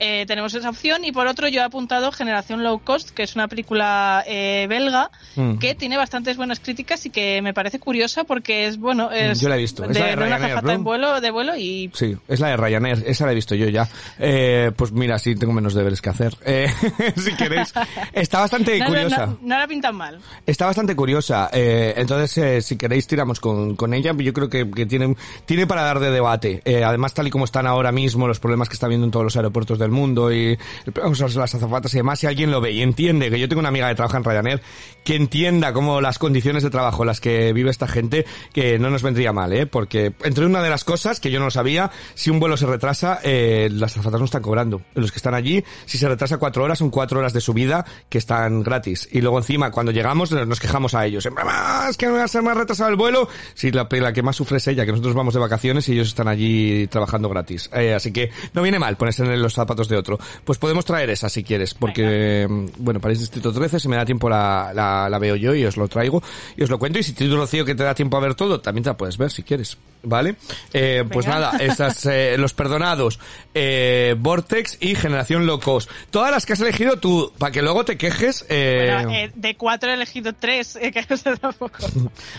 Eh, tenemos esa opción y por otro yo he apuntado Generación Low Cost, que es una película eh, belga Mm. que tiene bastantes buenas críticas y que me parece curiosa porque es bueno es Yo la he visto. Es de, la de de Ryanair, en vuelo de vuelo y Sí, es la de Ryanair, esa la he visto yo ya. Eh, pues mira, sí, tengo menos deberes que hacer. Eh, si queréis. Está bastante no, no, curiosa. no, no la pintan mal Está bastante curiosa. Eh, entonces, si queréis, tiramos con, con ella. Yo creo que, que tiene, tiene para dar de debate. Además, tal y como están ahora mismo los problemas que está habiendo en todos los aeropuertos del mundo y vamos, las azafatas y demás, si alguien lo ve y entiende, que yo tengo una amiga que trabaja en Ryanair, que entienda cómo las condiciones de trabajo en las que vive esta gente, que no nos vendría mal, ¿eh? Porque entre una de las cosas, que yo no lo sabía, si un vuelo se retrasa, eh, las azafatas no están cobrando. Los que están allí, si se retrasa cuatro horas, son cuatro horas de subida que están gratis. Y luego encima, cuando llegamos, nos quejamos a ellos. Más, que me se me ha retrasado el vuelo. Si la, la que más sufre es ella, que nosotros vamos de vacaciones y ellos están allí trabajando gratis. Eh, así que no viene mal ponerse en los zapatos de otro. Pues podemos traer esa si quieres, porque, mm, bueno, París Distrito 13, si me da tiempo la, la, la veo yo y os lo traigo y os lo cuento. Y si tú, Rocío, que te da tiempo a ver todo, también te la puedes ver si quieres. ¿Vale? Eh, pues nada, estas, eh, Los Perdonados, eh, Vortex y Generación Locos. Todas las que has elegido tú, para que luego te quejes. Eh, Bueno, de cuatro he elegido tres eh, que no sé tampoco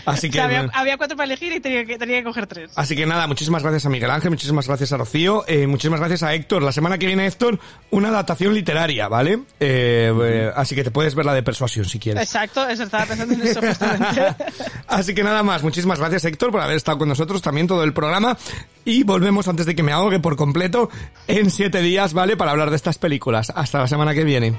así O que... sea, había, había cuatro para elegir y tenía que, tenía que coger tres Así que nada, muchísimas gracias a Miguel Ángel, muchísimas gracias a Rocío, eh, muchísimas gracias a Héctor. La semana que viene, Héctor, una adaptación literaria, ¿vale? Eh, eh, así que te puedes ver la de persuasión si quieres. exacto eso estaba pensando en eso justamente Así que nada más, muchísimas gracias Héctor por haber estado con nosotros también todo el programa y volvemos antes de que me ahogue por completo en siete días, ¿vale? Para hablar de estas películas. Hasta la semana que viene.